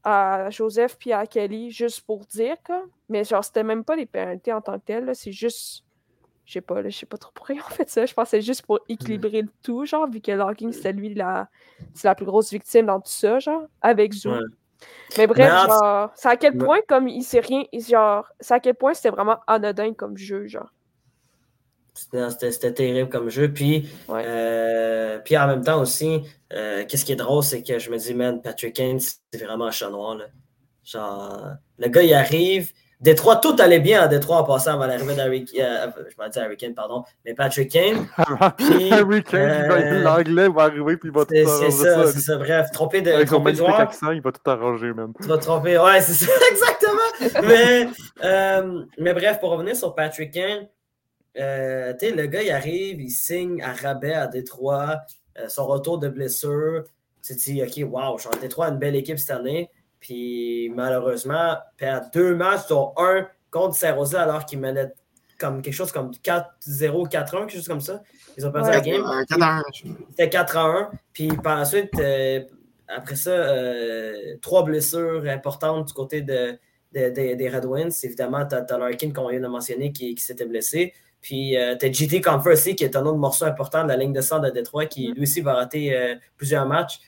à Joseph puis à Kelly, juste pour dire, quoi. Mais genre, c'était même pas des pénalités en tant que telles, c'est juste. Je sais pas, je sais pas trop pourquoi ils ont fait ça. Je c'est juste pour équilibrer le tout, genre, vu que Larkin, c'était lui la, c'est la plus grosse victime dans tout ça, genre, avec. Ouais. Mais bref, Mais en- genre, c'est à quel point, comme il sait rien, genre, c'est à quel point c'était vraiment anodin comme jeu, genre. C'était c'était- c'était terrible comme jeu. Puis, Ouais. euh, puis en même temps aussi, euh, qu'est-ce qui est drôle, c'est que je me dis, man, Patrick Kane, c'est vraiment un chat noir. Là. Genre, le gars, il arrive. Détroit, tout allait bien à Détroit en passant avant l'arrivée d'Harry euh, Je m'en dis Harry Kane, pardon. Mais Patrick Kane, Puis, Harry Kane, euh, l'anglais va arriver puis il va tout arranger c'est ça, c'est ça. Bref, trompé de Avec son accent, il va tout arranger, man. Tu vas te tromper. Ouais, c'est ça, exactement. mais, euh, mais bref, pour revenir sur Patrick Kane, euh, tu sais, le gars, il arrive, il signe à rabais à Détroit, euh, son retour de blessure. Tu te dis, OK, wow, genre, Détroit a une belle équipe cette année. Puis malheureusement, perd deux matchs, dont un contre Saint-Rosé, alors qu'il menait comme quelque chose comme 4-0, 4-1, quelque chose comme ça. Ils ont perdu Ouais. la game. Euh, 4 à 1. C'était 4 à 1. Puis par la suite, euh, après ça, euh, trois blessures importantes du côté de, de- de- des Red Wings. Évidemment, tu as, Larkin, qu'on vient de mentionner, qui, qui s'était blessé. Puis tu as JT Comfort aussi, qui est un autre morceau important de la ligne de centre de Détroit, qui lui aussi va rater euh, plusieurs matchs.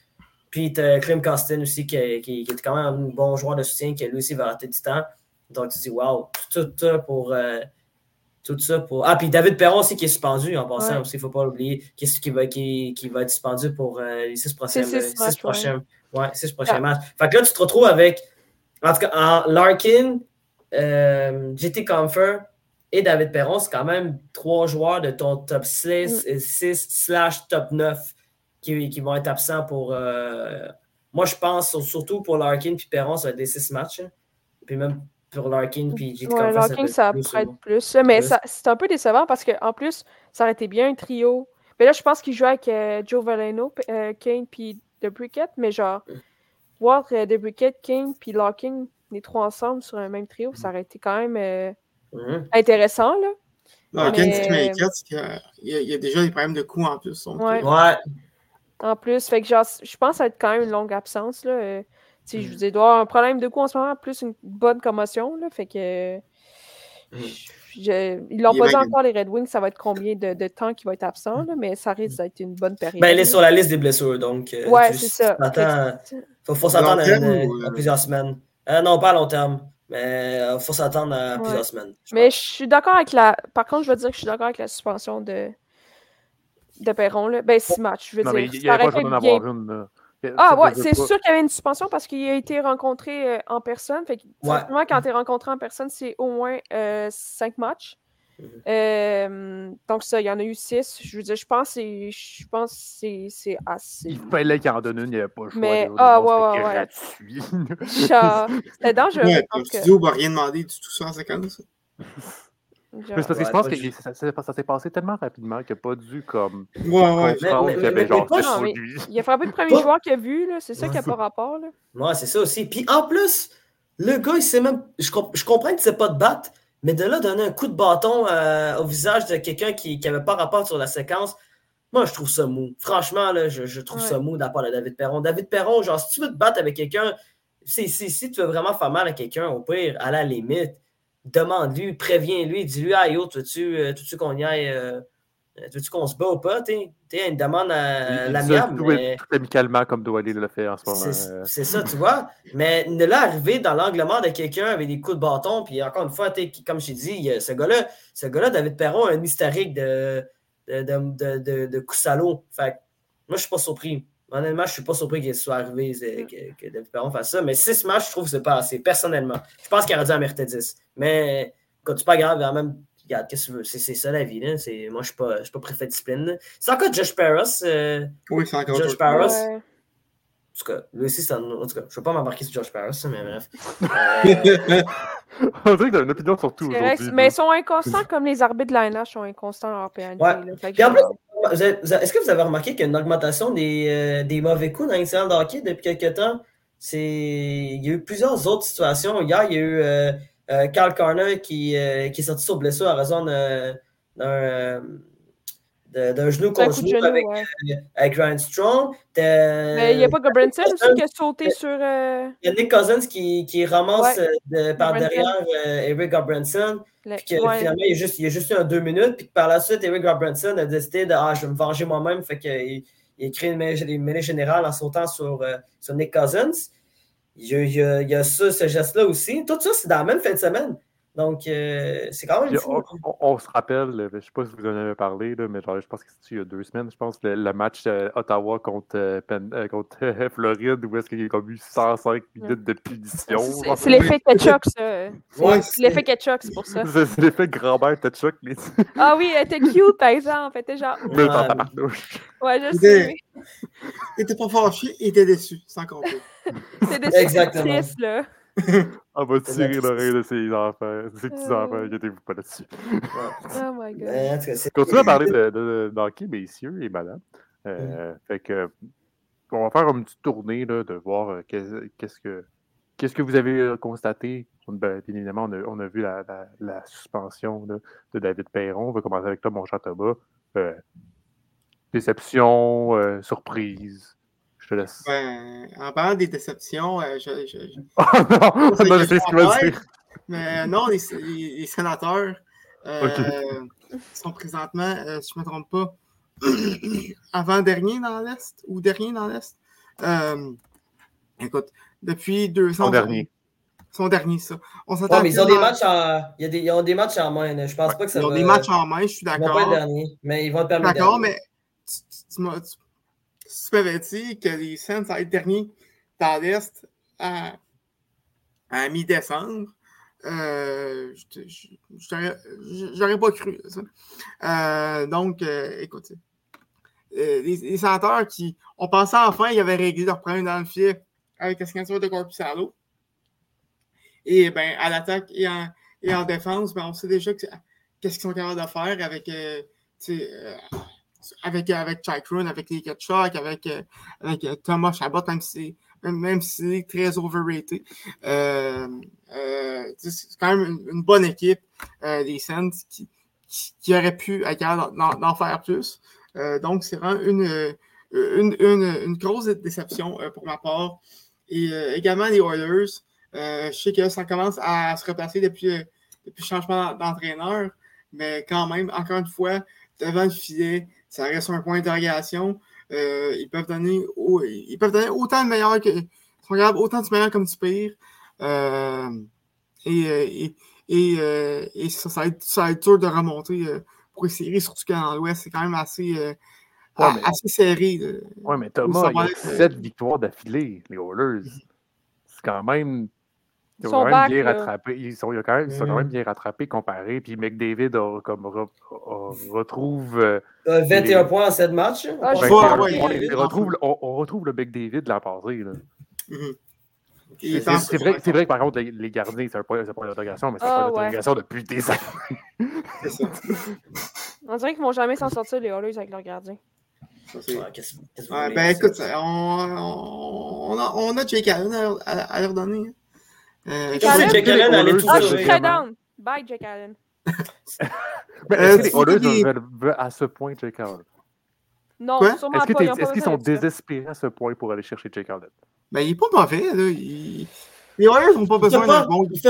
Puis tu as Klim Costin aussi, qui, qui- qui est quand même un bon joueur de soutien, qui lui aussi va rater du temps. Donc tu te dis, wow, tout ça pour. euh, tout ça pour. Ah, puis David Perron aussi qui est suspendu en passant Ouais. aussi, il ne faut pas l'oublier, qui, qui, va, qui, qui va être suspendu pour euh, les six prochains, six prochains, ouais, six prochains Ah. matchs. Fait que là, tu te retrouves avec, en tout cas, en Larkin, euh, JT Comfort et David Perron, c'est quand même trois joueurs de ton top 6, Mm. 6 slash top 9 qui, qui vont être absents pour. euh, moi, je pense sur- surtout pour Larkin puis Perron, ça va être des six matchs. hein. Puis même pour Larkin puis JT Ouais, Larkin, peut ça plus, ou- être plus. Mais Plus. c'est un peu décevant parce qu'en plus, ça aurait été bien un trio. Mais là, je pense qu'il joue avec euh, Joe Valeno, euh, Kane puis The Bricket. Mais genre, voir euh, The Bricket, Kane puis Larkin, les trois ensemble sur un même trio, ça aurait été quand même intéressant. Là. Ken, ce qui m'inquiète, c'est qu'il y, a- il y a déjà des problèmes de coups en plus. donc, Ouais. Ouais, En plus, fait que genre, je pense que ça va être quand même une longue absence. Là. Euh, Je Mm. vous dis, il doit y avoir un problème de coup en ce moment, plus une bonne commotion. Là, fait que. Mm. je- ils l'ont Il pas dit encore, les Red Wings, ça va être combien de, de temps qu'il va être absent, là, mais ça risque d'être une bonne période. ben, elle est sur la liste des blessures, donc. euh, Ouais, c'est ça. que- faut, faut s'attendre à, ou, à euh? plusieurs semaines. Euh, non, pas à long terme, mais il faut s'attendre à Ouais. plusieurs semaines. je Mais pense. je suis d'accord avec la. Par contre, je veux dire que je suis d'accord avec la suspension de. De Perron, là. Ben, six matchs, je veux Non, mais dire. il n'y avait pas besoin d'en avoir une. là. Ah ouais, c'est sûr qu'il y avait une suspension parce qu'il a été rencontré euh, en personne. Fait que Ouais. quand tu es rencontré en personne, c'est au moins euh, cinq matchs. Euh, donc ça, il y en a eu six. Je veux dire, je pense que c'est- je pense que c'est c'est assez. Il fallait qu'il en donne une, il n'y avait pas le choix. Mais- ah, ouais, ouais, ouais. gratuit. C'était dangereux. Ouais, le studio va rien demander du tout ça en séquence. Genre, parce que Ouais, je pense que du- ça, ça- ça s'est passé tellement rapidement qu'il n'a pas dû comme Ouais, ouais. comprendre mais- qu'il y avait mais- genre mais pas- c'était non, pas mais- lui. Il a frappé le premier Pas- joueur qu'il a vu, là. C'est ça qui n'a pas rapport, là. Ouais, c'est ça aussi. Puis en plus, le gars, il sait même. Je, comp- je comprends qu'il ne sait pas de battre, mais de là, donner un coup de bâton euh, au visage de quelqu'un qui n'avait pas rapport sur la séquence, moi, je trouve ça mou. Franchement, là, je, je trouve Ouais. ça mou de la part de David Perron. David Perron, genre, si tu veux te battre avec quelqu'un, si, si, si tu veux vraiment faire mal à quelqu'un, au pire, à la limite, demande-lui, préviens-lui, dis-lui, ah yo, veux-tu euh, veux-tu qu'on y aille euh, Euh, Veux-tu qu'on se bat ou pas? Tu sais, une demande à l'amiable. tout, mais- tout amicalement, comme Douali le fait en ce moment. C'est euh. c'est ça, tu vois. Mais de là arriver dans l'angle mort de quelqu'un avec des coups de bâton, puis encore une fois, comme je t'ai dit, ce gars-là, ce gars-là, David Perron, a un historique de, de, de, de, de-. Fait moi, je suis pas surpris. Honnêtement, je suis pas surpris qu'il soit arrivé c'est- que, que David Perron fasse ça. Mais 6 matchs, je trouve que c'est pas assez, personnellement. Je pense qu'il aurait dû en mériter 10. Mais quand c'est pas grave, quand même. Regarde, qu'est-ce que tu veux? C'est c'est ça la vie. Là. C'est- Moi, je suis pas, je suis pas préfet de discipline. là. C'est encore Josh Paris. euh, Oui, c'est encore Josh. Ouais. en tout cas, lui aussi, c'est un. En tout cas, je ne vais pas m'embarquer sur George Paris, mais bref. Euh, On dirait que t'as une opinion sur tout aujourd'hui. mais ils sont inconstants comme les arbitres de la NH sont inconstants en PNG. Ouais. Puis en plus, Est-ce que vous avez remarqué qu'il y a une augmentation des, euh, des mauvais coups dans l'incident de hockey depuis quelques temps? C'est... Il y a eu plusieurs autres situations. Hier, il y a eu euh, euh, Carl Carner qui, euh, qui est sorti sur blessure à raison d'un, d'un, euh, genou contre genou avec, ouais. avec Ryan Strong. Mais il n'y a pas Gobranson aussi qui a sauté sur. euh, Il y a Nick Cousins qui, qui ramasse Ouais. euh, de- par Gobranson. derrière euh, Eric Gobranson. Puis que ouais. finalement, il y, a juste, il a juste eu un deux minutes. Puis que par la suite, Eric Robinson a décidé de Ah, je vais me venger moi-même. Fait qu'il il a créé une mêlée, générale en sautant sur, euh, sur Nick Cousins. Il y a, il y a- il y a ça, ce geste-là aussi. Tout ça, c'est dans la même fin de semaine. Donc, euh, c'est quand même Puis fou. on, on- on se rappelle, euh, je ne sais pas si vous en avez parlé, là, mais genre, je pense que c'était il y a deux semaines, je pense, le, le match euh, Ottawa contre, euh, euh, contre Floride, où est-ce qu'il y a comme eu 105 minutes de punition. C'est-. C'est l'effet ketchup, ça. Ouais, C'est l'effet ketchup, c'est pour ça. C'est c'est l'effet grand-mère Tetchuk, les Ah oui, elle était cute, par exemple. Elle était genre. mais Ouais. Ouais, je sais. Il était pas fâché, il était déçu, sans compter. C'est des Exactement. triste, là. On va tirer l'oreille de ses enfants, de ses Euh. petits-enfants, inquiétez-vous pas là-dessus. Oh my god. Continuez à parler de, de, de hockey, messieurs et madame. Euh, Fait que, on va faire une petite tournée là, de voir euh, qu'est- qu'est-ce que qu'est-ce que vous avez euh, constaté. Ben, bien évidemment, on a, on a vu la, la- la suspension là, de David Perron. On va commencer avec toi, mon chat Thomas. Euh, déception, euh, surprise. Je te laisse. Ben, en parlant des déceptions, euh, je, je- je- Oh non! je sais ce qu'il va dire. Mais non, les, les- les sénateurs euh, sont présentement, euh, si je ne me trompe pas, avant-dernier dans l'Est ou dernier dans l'Est. Euh, écoute, depuis deux ans. Son dernier. Son dernier, ça. On s'attend Ouais, mais ils ont des matchs en, il y a des, ils ont des matchs en main. Je pense pas que ça Ils ont va. des matchs en main, je suis Ils vont d'accord. pas être derniers, mais ils vont être permis D'accord, mais tu, tu- tu m'as- tu- si tu dit que les Saints allaient être dans l'Est à, à mi-décembre, euh, j'aurais pas cru. Euh, donc, euh, écoute, euh, les, les qui, on pensait enfin qu'ils avaient réglé leur problème dans le filet avec la signature de Corpusalo. Et ben, à l'attaque et en, et en défense, ben, on sait déjà que- qu'est-ce qu'ils sont capables de faire avec, sais, euh, avec, avec avec les Ketchuk, avec, euh, avec euh, Thomas Chabot, même si même, même si c'est très overrated. C'est quand même une, bonne équipe, les Saints, qui, qui, aurait pu d'en- faire plus. Donc, c'est vraiment une, une, une, grosse déception pour ma part. Et également les Oilers. Je sais que ça commence à se replacer depuis, depuis le changement d'entraîneur, mais quand même, encore une fois, devant le filet, ça reste un point d'interrogation. Euh, ils, peuvent donner, ils peuvent donner autant de meilleurs que. Ils sont capables autant de meilleurs comme du pire. Euh, et, euh, et, et, et ça, ça va, être, ça va être dur de remonter pour les séries, surtout que dans l'Ouest, c'est quand même assez, Ouais, mais- assez serré. Ouais, mais Thomas, il va a être, 7 victoires d'affilée, les Oilers. C'est quand même. Ils Ils ont sont quand même back, bien là. rattrapé. Ils sont, ils quand même, ils sont quand Mm. même bien rattrapés comparés. Puis McDavid a, comme, re- a- retrouve. euh, Euh, 21 les- points en 7 matchs. Ah, je ben, vois, on- ouais, retrouve, on, on retrouve le McDavid de la passée. là. Mhm. C'est vrai, c'est vrai que par contre, les, les gardiens, c'est un point, c'est un point d'interrogation, mais c'est un Ah, point ouais. d'interrogation depuis des années. c'est ça. On dirait qu'ils vont jamais s'en sortir, les Oilers, avec leur gardien. Ça, voulez, ben écoute, on, on, on a, on a Jake Allen à, leur- à, à leur donner. Euh, Je sais Allen? Jake allait tout Ah, je sauver. suis très down. Bye, Jake Allen. Mais Euh, est-ce que les Oilers veulent- à ce point Jake Allen? Non, Quoi? sûrement Est-ce pas. ils qu'ils sont désespérés à ce point pour aller chercher Jake Allen? Ben, il est pas mauvais, là. Il, Les Warriors n'ont pas besoin d'un bon. il,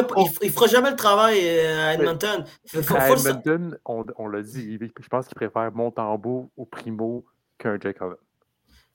il fera jamais le travail euh, à Edmonton. Faut- faut- À le Edmonton, on, on l'a dit, je pense qu'il préfère Montembeau au Primo qu'un Jack Allen.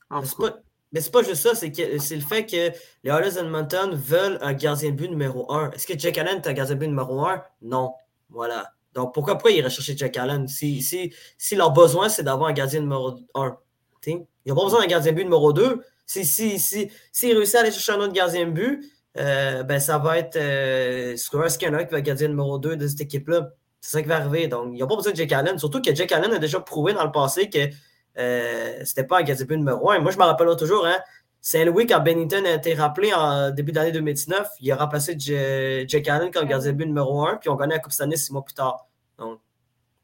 En c'est tout cas. pas, mais c'est pas juste ça, c'est que c'est le fait que les Oilers d'Edmonton veulent un gardien de but numéro 1. Est-ce que Jack Allen est un gardien de but numéro 1? Non. Voilà. Donc pourquoi, pourquoi ils rechercher Jack Allen? Si, si, si leur besoin, c'est d'avoir un gardien numéro 1. Ils n'ont pas besoin d'un gardien de but numéro 2. Si, si, si, s'ils réussissent à aller chercher un autre gardien de but, euh, ben ça va être euh, qui va être gardien numéro 2 de cette équipe-là? C'est ça qui va arriver. Donc, ils n'ont pas besoin de Jack Allen. Surtout que Jack Allen a déjà prouvé dans le passé que euh, c'était pas un gardien numéro 1. Moi, je me rappelle toujours, hein, Saint-Louis, quand Bennington a été rappelé en début d'année 2019, il a remplacé J- Jack Allen comme gardien de but numéro 1, puis on gagné la Coupe Stanley six mois plus tard. Donc,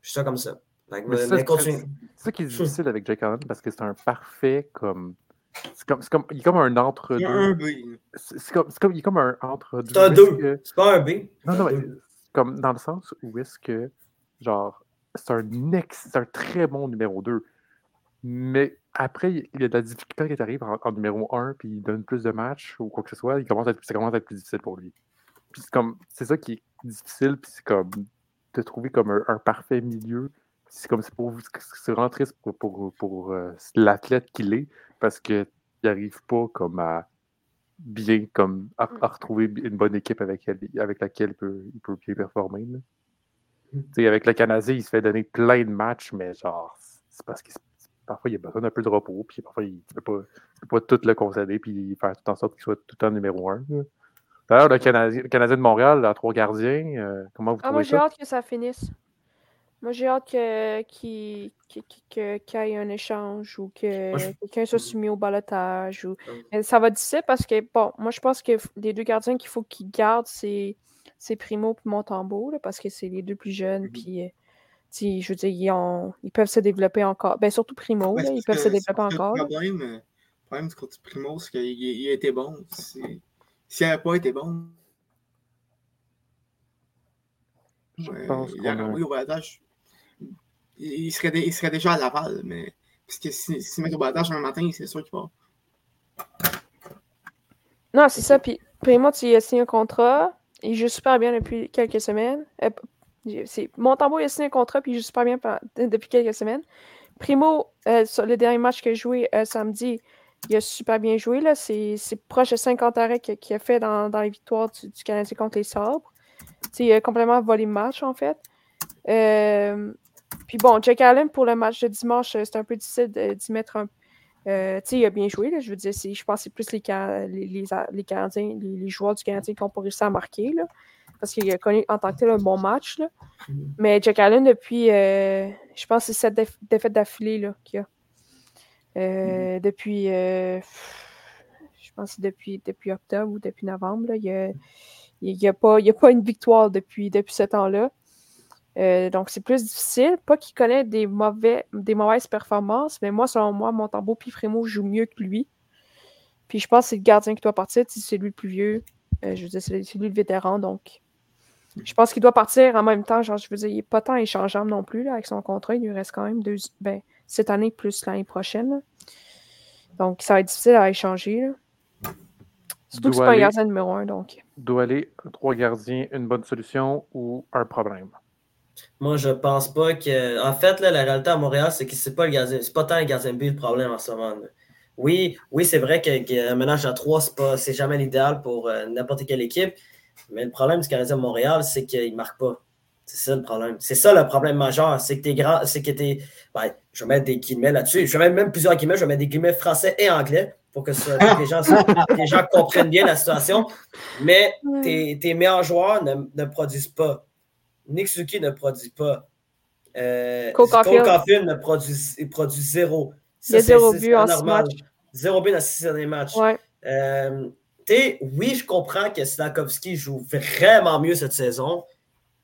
je suis ça comme ça. Mais c'est- continue. C'est ça qui est difficile avec Jack Allen parce que c'est un parfait comme. C'est comme, c'est comme, il est comme un un entre-deux. B. C'est c'est comme, c'est comme, il est comme un entre-deux. C'est un où est-ce 2. que- C'est pas un B. Non, C'est non, un mais deux. comme dans le sens où est-ce que, genre, c'est un ex, c'est un très bon numéro 2. Mais après, il y a de la difficulté il arrive en, en numéro 1 puis il donne plus de matchs ou quoi que ce soit, il commence à être, ça commence à être plus difficile pour lui. Puis c'est comme, c'est ça qui est difficile, puis c'est comme de trouver comme un, un parfait milieu. C'est comme, c'est pour vous, c'est vraiment triste pour, pour, pour, euh, l'athlète qu'il est parce qu'il n'arrive pas comme à bien comme à, à retrouver une bonne équipe avec, elle- avec laquelle il peut, il peut bien performer. là. Mm. Avec le Canadien, il se fait donner plein de matchs, mais genre, c'est parce que c'est- parfois il a besoin d'un peu de repos, puis parfois il ne peut, peut pas tout le concéder, puis faire tout en sorte qu'il soit tout le temps numéro un. D'ailleurs, le Canadien, le Canadien de Montréal, à trois gardiens, euh, comment vous Ah, moi, trouvez j'ai hâte que ça finisse. Moi, j'ai hâte que- qu'il y ait un échange ou que Moi, je- quelqu'un soit soumis au balotage. Ou... Mm. Mais ça va difficile parce que, bon, moi, je pense que les deux gardiens qu'il faut qu'ils gardent, c'est Primo et Montembeau, là, parce que c'est les deux plus jeunes. Mhm. Puis, euh, je veux dire, ils, ont- ils peuvent se développer encore. Ben, surtout Primo, Ouais, là, c'est ils peuvent se développer encore. Le problème, euh, le problème du côté Primo, c'est qu'il il a été bon. S'il n'avait pas été bon, Je ouais, pense il a- au. Il, serait, dé- il serait déjà à Laval, mais. Parce que si- s'il met au balotage un matin, c'est sûr qu'il va. Non, c'est ça. Puis Primo, tu as signé un contrat. Il joue super bien depuis quelques semaines. Euh, Montembeau, il a signé un contrat, puis il joue super bien depuis quelques semaines. Primo, euh, le dernier match qu'il a joué euh, samedi, il a super bien joué. C'est proche de 50 arrêts qu'il a fait dans, dans les victoires du, Canadien contre les Sabres. Tu sais, il a complètement volé le match, en fait. Euh, puis bon, Jack Allen, pour le match de dimanche, c'est un peu difficile d'y mettre un euh, il a bien joué. Là, je veux dire, je pense que c'est plus les, Can- les, les, les Canadiens, les, joueurs du Canadien qui n'ont pas réussi à marquer. Là, parce qu'il a connu en tant que tel un bon match. Là. Mhm. Mais Jack Allen, depuis, euh, je pense c'est cette déf- défaite d'affilée qu'il a. Euh, Depuis, euh, je pense depuis, depuis octobre ou depuis novembre, là, il n'y a, il y a, pas- il y a pas une victoire depuis, depuis ce temps-là. Donc, c'est plus difficile. Pas qu'il connaît des, mauvais, des mauvaises performances, mais moi, selon moi, Montembeau puis Frémo jouent mieux que lui. Puis je pense que c'est le gardien qui doit partir. si C'est lui le plus vieux. Je veux dire, c'est c'est lui le vétéran. Donc, je pense qu'il doit partir en même temps. Genre, je veux dire, il n'est pas tant échangeable non plus là, avec son contrat. Il lui reste quand même deux, ben, cette année plus l'année prochaine. là. Donc, ça va être difficile à échanger. là. Surtout que c'est Doit pas un gardien numéro un. Donc, Doit aller trois gardiens, une bonne solution ou un problème? Moi, je pense pas que. En fait, là, la réalité à Montréal, c'est que c'est pas le gardien. C'est pas tant le gardien de but le problème en ce moment. là. Oui, oui, c'est vrai que- qu'un ménage à trois, c'est pas c'est jamais l'idéal pour euh, n'importe quelle équipe. Mais le problème du Canadien de Montréal, c'est qu'il ne marque pas. C'est ça le problème. C'est ça le problème majeur. C'est que t'es grand. C'est que t'es. Ben, je vais mettre des guillemets là-dessus. Je vais mettre même plusieurs guillemets. Je vais mettre des guillemets français et anglais pour que, les, gens, que les gens comprennent bien la situation. Mais tes, tes meilleurs joueurs ne, ne produisent pas. Nick Suzuki ne produit pas. Euh, Cole Caulfield. Ne produit, il produit zéro. il y a Ça, c'est- zéro but en six anormal. matchs. Zéro but dans six derniers matchs. Ouais. Euh, oui, je comprends que Slakowski joue vraiment mieux cette saison,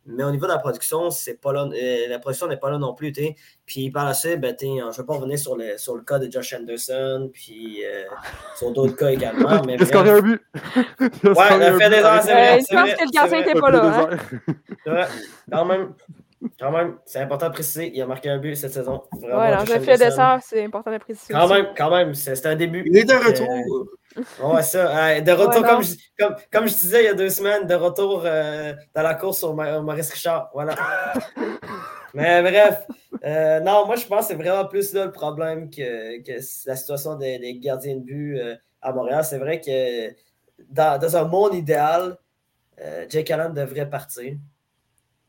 mais au niveau de la production, c'est pas là, euh, la production n'est pas là non plus. t'sais. Puis par la suite, ben, je ne vais pas revenir sur le, sur le cas de Josh Anderson, puis euh, sur d'autres cas également. Mais J'ai scoré bref. un but! Ouais, il a fait des heures, c'est vrai, Euh, je c'est pense vrai, que le c'est gardien vrai. était un pas là. hein. vrai. Quand même, quand même, c'est important de préciser, il a marqué un but cette saison. Vraiment, Ouais, filet Anderson. dessert, c'est important de préciser. Quand aussi. même, quand même, c'est un début. Il est de Euh, retour. Ouais, ça. de retour, comme, je, comme, comme, je disais il y a deux semaines, de retour euh, dans la course au Maurice Richard. Voilà. Mais bref, euh, non, moi je pense que c'est vraiment plus là le problème que, que la situation des, gardiens de but euh, à Montréal. C'est vrai que dans, dans, un monde idéal, Jake Allen devrait partir.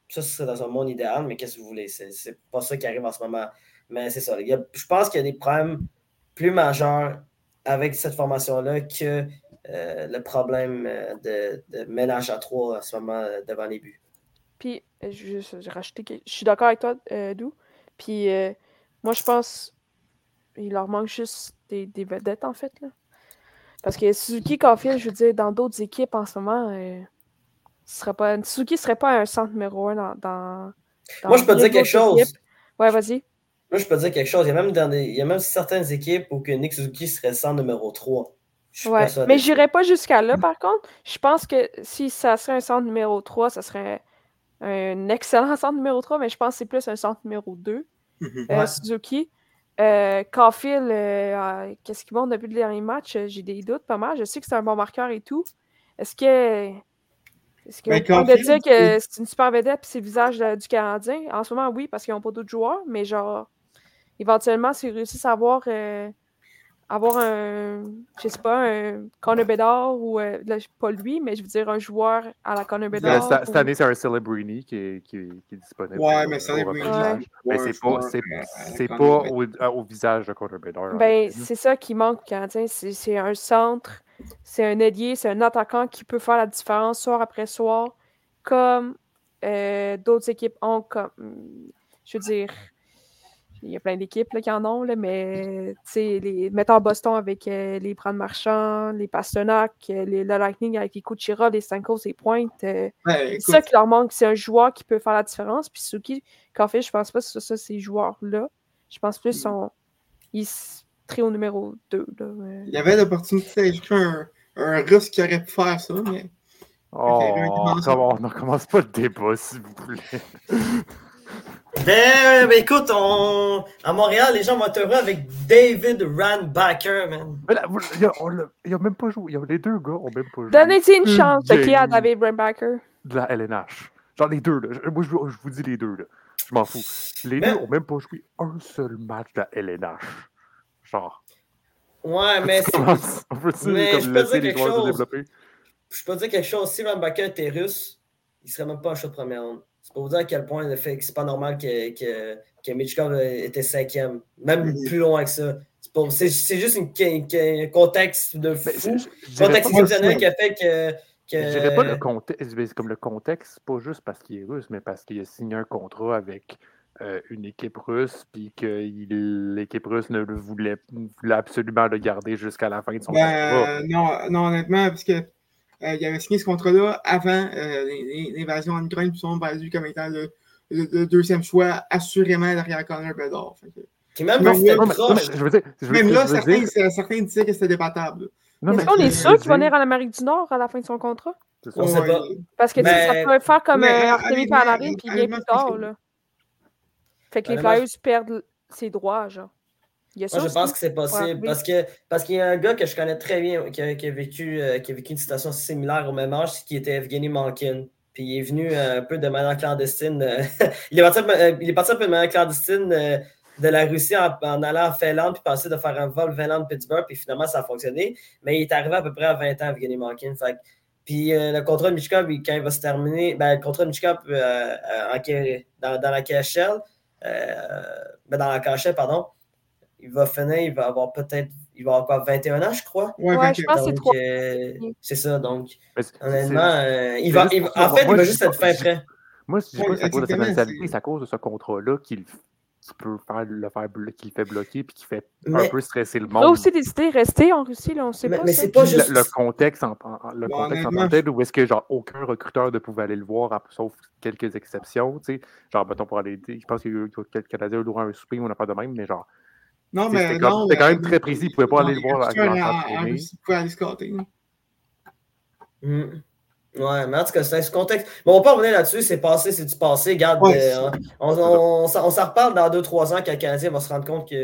Ça, ce serait dans un monde idéal, mais qu'est-ce que vous voulez? C'est pas ça qui arrive en ce moment. Mais c'est ça. je pense qu'il y a des problèmes plus majeurs avec cette formation-là que euh, le problème euh, de, ménage à trois en ce moment euh, devant les buts. Puis, je, je suis d'accord avec toi, Dou. Puis, moi, je pense il leur manque juste des, vedettes, en fait. Là. Parce que Suzuki Caulfield, je veux dire, dans d'autres équipes en ce moment, ce serait pas, Suzuki ne serait pas un centre numéro un dans. dans, moi, je peux te dire quelque chose. Ouais, vas-y. Moi, je peux dire quelque chose. Il y a même, dans il y a même certaines équipes où que Nick Suzuki serait sans numéro 3. Ouais. Mais je n'irais pas jusqu'à là, par contre. Je pense que si ça serait un centre numéro 3, ça serait un excellent centre numéro 3, mais je pense que c'est plus un centre numéro 2. Mhm. Euh, Suzuki. Euh, Caulfield, euh, qu'est-ce qu'il montre depuis le dernier match? J'ai des doutes pas mal. Je sais que c'est un bon marqueur et tout. Est-ce que. Est-ce qu'on ben, peut dire que c'est une super vedette et c'est le visage du Canadien? En ce moment, oui, parce qu'ils n'ont pas d'autres joueurs, mais genre, éventuellement, s'ils réussissent à avoir, euh, avoir un, je sais pas, un Connor Bedard ou, euh, pas lui, mais je veux dire un joueur à la Connor Bedard. Cette, année, c'est un Celebrini qui est, qui, qui est disponible. Ouais, mais Celebrini. Mais c'est pas, c'est, pas au, au, visage de Connor Bedard. Ben, c'est ça qui manque au Canadien. C'est, un centre, c'est un ailier, c'est un attaquant qui peut faire la différence soir après soir, comme euh, d'autres équipes ont. Comme, je veux dire, il y a plein d'équipes qui en ont, là, mais les, mettons Boston avec euh, les Brand Marchand, les Pasternak, euh, les, le Lightning avec les Kuchera, les Stankos et Pointe. Euh, c'est ça qui leur manque, c'est un joueur qui peut faire la différence. Puis Suki, qu'en fait, je pense pas que c'est ça, ces joueurs-là. Je pense plus sont ils très au numéro 2. Il y avait l'opportunité d'acheter un, un russe qui aurait pu faire ça, mais. Oh, on ne commence pas le débat, s'il vous plaît. Ben, ben, écoute, on... à Montréal, les gens vont être heureux avec David Randbacker, man. Mais là, il a, même pas joué. les deux gars ont même pas joué. Donnez-y une chance de qui a David Randbacker. De la LNH. Genre les deux, là. Moi, je, vous dis les deux, là. Je m'en fous. Les deux ont même pas joué un seul match de la LNH. Genre. Ouais, mais. On peut-tu laisser les joueurs se développer? Je peux dire quelque chose. Si Randbacker était russe, il serait même pas un choix de première ronde. C'est pour vous dire à quel point le fait que c'est pas normal que, que, que Mitchkov était cinquième, même plus loin que ça. C'est juste un contexte de fou, contexte exceptionnel qui a fait que. que... Je dirais pas le contexte, comme le contexte, pas juste parce qu'il est russe, mais parce qu'il a signé un contrat avec euh, une équipe russe, puis que l'équipe russe ne le voulait, voulait, absolument le garder jusqu'à la fin de son ben, contrat. Non, non, honnêtement, parce que euh, il avait signé ce contrat-là avant euh, l'invasion en Ukraine, puis sont basés comme étant le, deuxième choix assurément derrière Connor Bedard. Qui même, même, là, je veux dire, même là, certains, certains, disaient que c'était débattable. Est-ce qu'on est sûr qu'il va venir en Amérique du Nord à la fin de son contrat? On sait pas. Parce que ça peut faire comme un Artemis Panarin, puis il vient plus tard. Là. Fait que les Flyers perdent ses droits, genre. Moi, je pense que c'est possible parce que parce qu'il y a un gars que je connais très bien qui a, vécu, euh, qui a vécu une situation similaire au même âge, qui était Evgeny Malkin. Puis il est venu euh, un peu de manière clandestine. Euh, il, est parti, il, est parti, un peu de manière clandestine de la Russie en, allant en Finlande, puis passer de faire un vol Finlande-Pittsburgh, puis finalement ça a fonctionné. Mais il est arrivé à peu près à 20 ans, Evgeny Malkin. Fait, puis le contrat de Michkov, quand il va se terminer, ben, le contrat de Michkov dans, dans, la KHL, ben, dans la KHL, pardon, il va finir, il va avoir peut-être, il va avoir 21 ans, je crois. Ouais, je pense que c'est trop. Euh, c'est ça, donc, honnêtement, euh, il va, en fait, il va juste être fin prêt. Moi, je dis pas que c'est à cause de sa mentalité, c'est à cause de ce contrat-là qu'il peut faire le faire qui fait bloquer puis qui fait un peu stresser le monde. Il a aussi décidé de rester en Russie, là, on sait mais, pas. Mais c'est pas juste. Le, contexte en, le contexte en tête où est-ce que genre aucun recruteur ne pouvait aller le voir, sauf quelques exceptions, tu sais. Genre, mettons, pour aller. Je pense que le Canadien a eu droit à un souper, on n'a pas de même, mais genre non, mais C'était quand, quand, même très précis. Il ne pouvait pas aller le voir Il aller scotter. Mm. Ouais, mais en tout cas, c'est ce contexte. Bon, on va pas revenir là-dessus, c'est passé, c'est du passé. Regarde, euh, on, on, on, s'en reparle dans 2-3 ans quand le Canadien va se rendre compte qu'il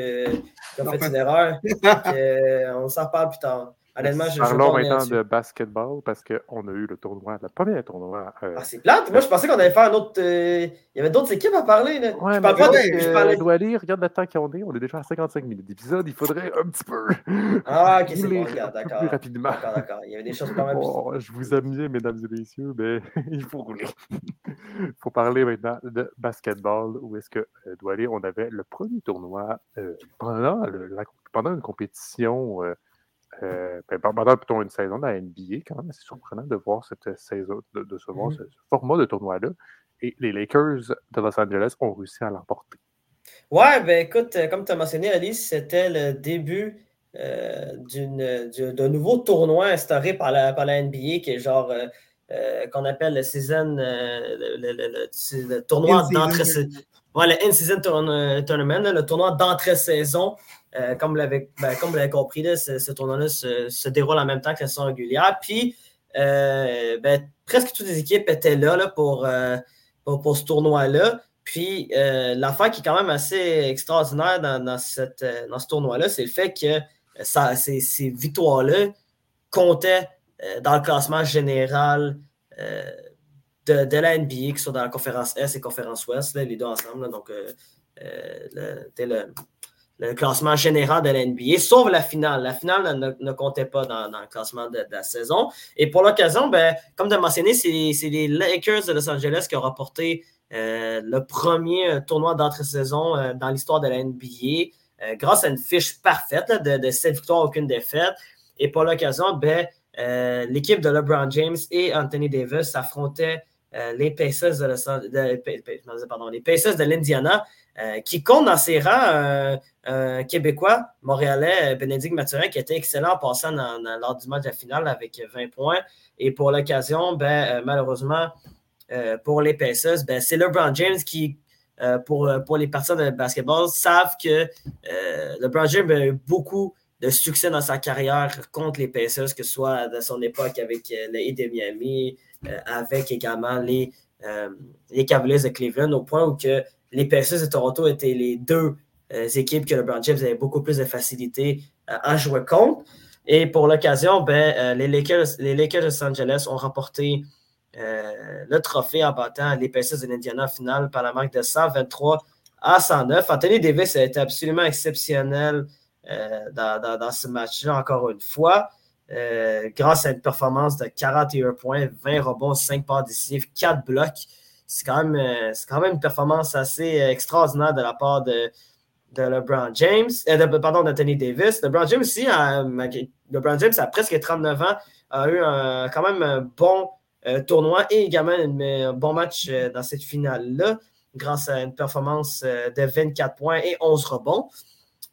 a fait une erreur. Euh, on s'en reparle plus tard. Honnêtement, je, Parlons maintenant là-dessus. de basketball parce qu'on a eu le tournoi, le premier tournoi. euh, Ah, c'est plate. Moi, je pensais qu'on allait faire un autre. euh, Il y avait d'autres équipes à parler. Là. Ouais, je parle pas de. je euh, Douali, regarde le temps qu'on est. On est déjà à 55 minutes d'épisode. Il faudrait un petit peu. Ah, ok, c'est bon, regarde, d'accord. Plus rapidement. D'accord, d'accord. Il y avait des choses mal plus. Oh, je vous aime bien, mesdames et messieurs, mais il faut rouler. Il faut parler maintenant de basketball, où est-ce que euh, Douali, on avait le premier tournoi pendant, le- la- pendant une compétition, euh, euh, ben, pendant plutôt une saison de la NBA, quand même, c'est surprenant de voir cette saison, de, de se voir Mhm. ce, ce format de tournoi-là. Et les Lakers de Los Angeles ont réussi à l'emporter. Ouais, ben écoute, euh, comme tu as mentionné, Alice, c'était le début euh, d'un nouveau tournoi instauré par la, par la NBA qui est genre. euh, euh, qu'on appelle le season, euh, le, le- le- le- c'est le tournoi tournament. Ouais, le In-Season Tourna- Tournament, le tournoi d'entrée-saison. Euh, comme vous l'avez ben, comme vous l'avez compris, ce, tournoi-là se, déroule en même temps que la saison régulière. Puis, euh, ben, presque toutes les équipes étaient là, euh, pour, ce tournoi-là. Puis, l'affaire qui est quand même assez extraordinaire dans, ce tournoi-là, c'est le fait que ces, victoires-là comptaient dans le classement général de, la NBA, qui sont dans la conférence S et conférence Ouest, les deux ensemble. donc, le, t'sais, le- le classement général de la NBA, sauf la finale. La finale ne, ne comptait pas dans, le classement de, de la saison. Et pour l'occasion, ben, comme as mentionné, c'est les Lakers de Los Angeles qui ont remporté euh, le premier euh, tournoi d'entre-saison euh, dans l'histoire de la NBA, grâce à une fiche parfaite de, de 7 victoires, aucune défaite. Et pour l'occasion, ben, l'équipe de LeBron James et Anthony Davis affrontaient euh, les Pacers de, de- les Pacers de l'Indiana, euh, qui compte dans ses rangs euh, un Québécois, Montréalais, euh, Bénédicte Mathurin, qui était excellent en passant lors du match de la finale avec 20 points. Et pour l'occasion, ben, euh, malheureusement, euh, pour les Pacers, ben, c'est LeBron James qui, euh, pour, euh, les partisans de basketball, savent que euh, LeBron James a eu beaucoup de succès dans sa carrière contre les Pacers, que ce soit de son époque avec euh, les de Miami, euh, avec également les, euh, les Cavaliers de Cleveland, au point où les Pacers de Toronto étaient les deux euh, équipes que LeBron James avait beaucoup plus de facilité euh, à jouer contre. Et pour l'occasion, ben, euh, les, Lakers, de Los Angeles ont remporté le trophée en battant les Pacers de l'Indiana finale par la marque de 123 à 109. Anthony Davis a été absolument exceptionnel dans, ce match-là, encore une fois, grâce à une performance de 41 points, 20 rebonds, 5 passes décisives, 4 blocs. C'est quand, même, euh, quand même une performance assez euh, extraordinaire de la part de, de LeBron James, euh, de- pardon, d'Anthony Davis. LeBron James aussi, LeBron James a presque 39 ans, a eu quand même un bon tournoi et également un bon match dans cette finale-là, grâce à une performance de 24 points et 11 rebonds.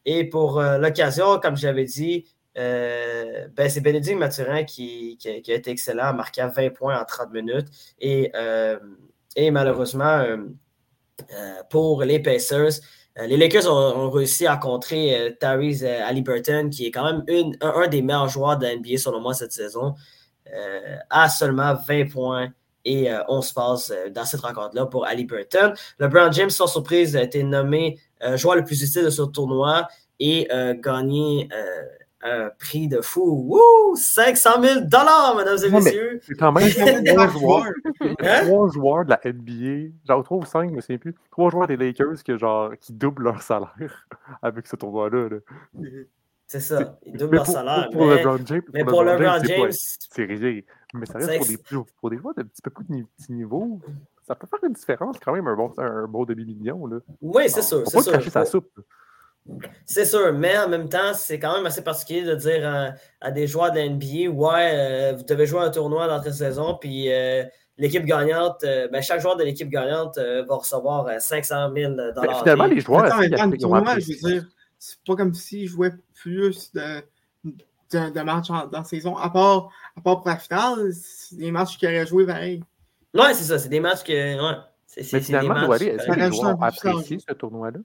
Et pour l'occasion, comme j'avais dit, ben, c'est Bénédicte Mathurin qui, qui a, été excellent, marquant 20 points en 30 minutes. Et, et malheureusement, euh, euh, pour les Pacers, euh, les Lakers ont, réussi à contrer Tyrese Halliburton, qui est quand même une- un, des meilleurs joueurs de la NBA selon moi cette saison, à seulement 20 points et euh, 11 passes euh, dans cette rencontre-là pour Halliburton. LeBron James, sans surprise, a été nommé joueur le plus utile de ce tournoi et gagné euh, un prix de fou. Wouh! 500 000 mesdames et mais- messieurs! C'est quand même trois joueurs? Hein? trois joueurs de la NBA, genre trois ou cinq, je me souviens plus. Trois joueurs des Lakers que, genre, qui doublent leur salaire avec ce tournoi-là. là. C'est ça, ils doublent Mais leur pour, salaire. pour, pour mais LeBron James, mais pour c'est pas- James, c'est rien. Mais ça reste C'est pour des, pour des joueurs de petit peu plus de petit niveau. Ça peut faire une différence quand même, un bon, un bon demi-million. oui, c'est On sûr. c'est pas sûr. sa soupe. C'est sûr, mais en même temps, c'est quand même assez particulier de dire à, à des joueurs de NBA Ouais, euh, vous devez jouer un tournoi d'entrée-saison, puis euh, l'équipe gagnante, euh, ben, chaque joueur de l'équipe gagnante euh, va recevoir euh, 500 000 Mais dollars. finalement, les joueurs, Attends, est-ce qu'ils attends, le appré- ils ont tournoi, je apprécié veux dire, c'est pas comme s'ils jouaient plus de, de, de matchs en- dans la saison. À part, à part pour la finale, c'est des matchs qu'ils auraient joué pareil. Ouais, c'est ça, c'est des matchs que. Ouais, c'est, c'est- Mais c'est des finalement, matchs, Douali, est-ce que les joueurs ont apprécié ce tournoi-là?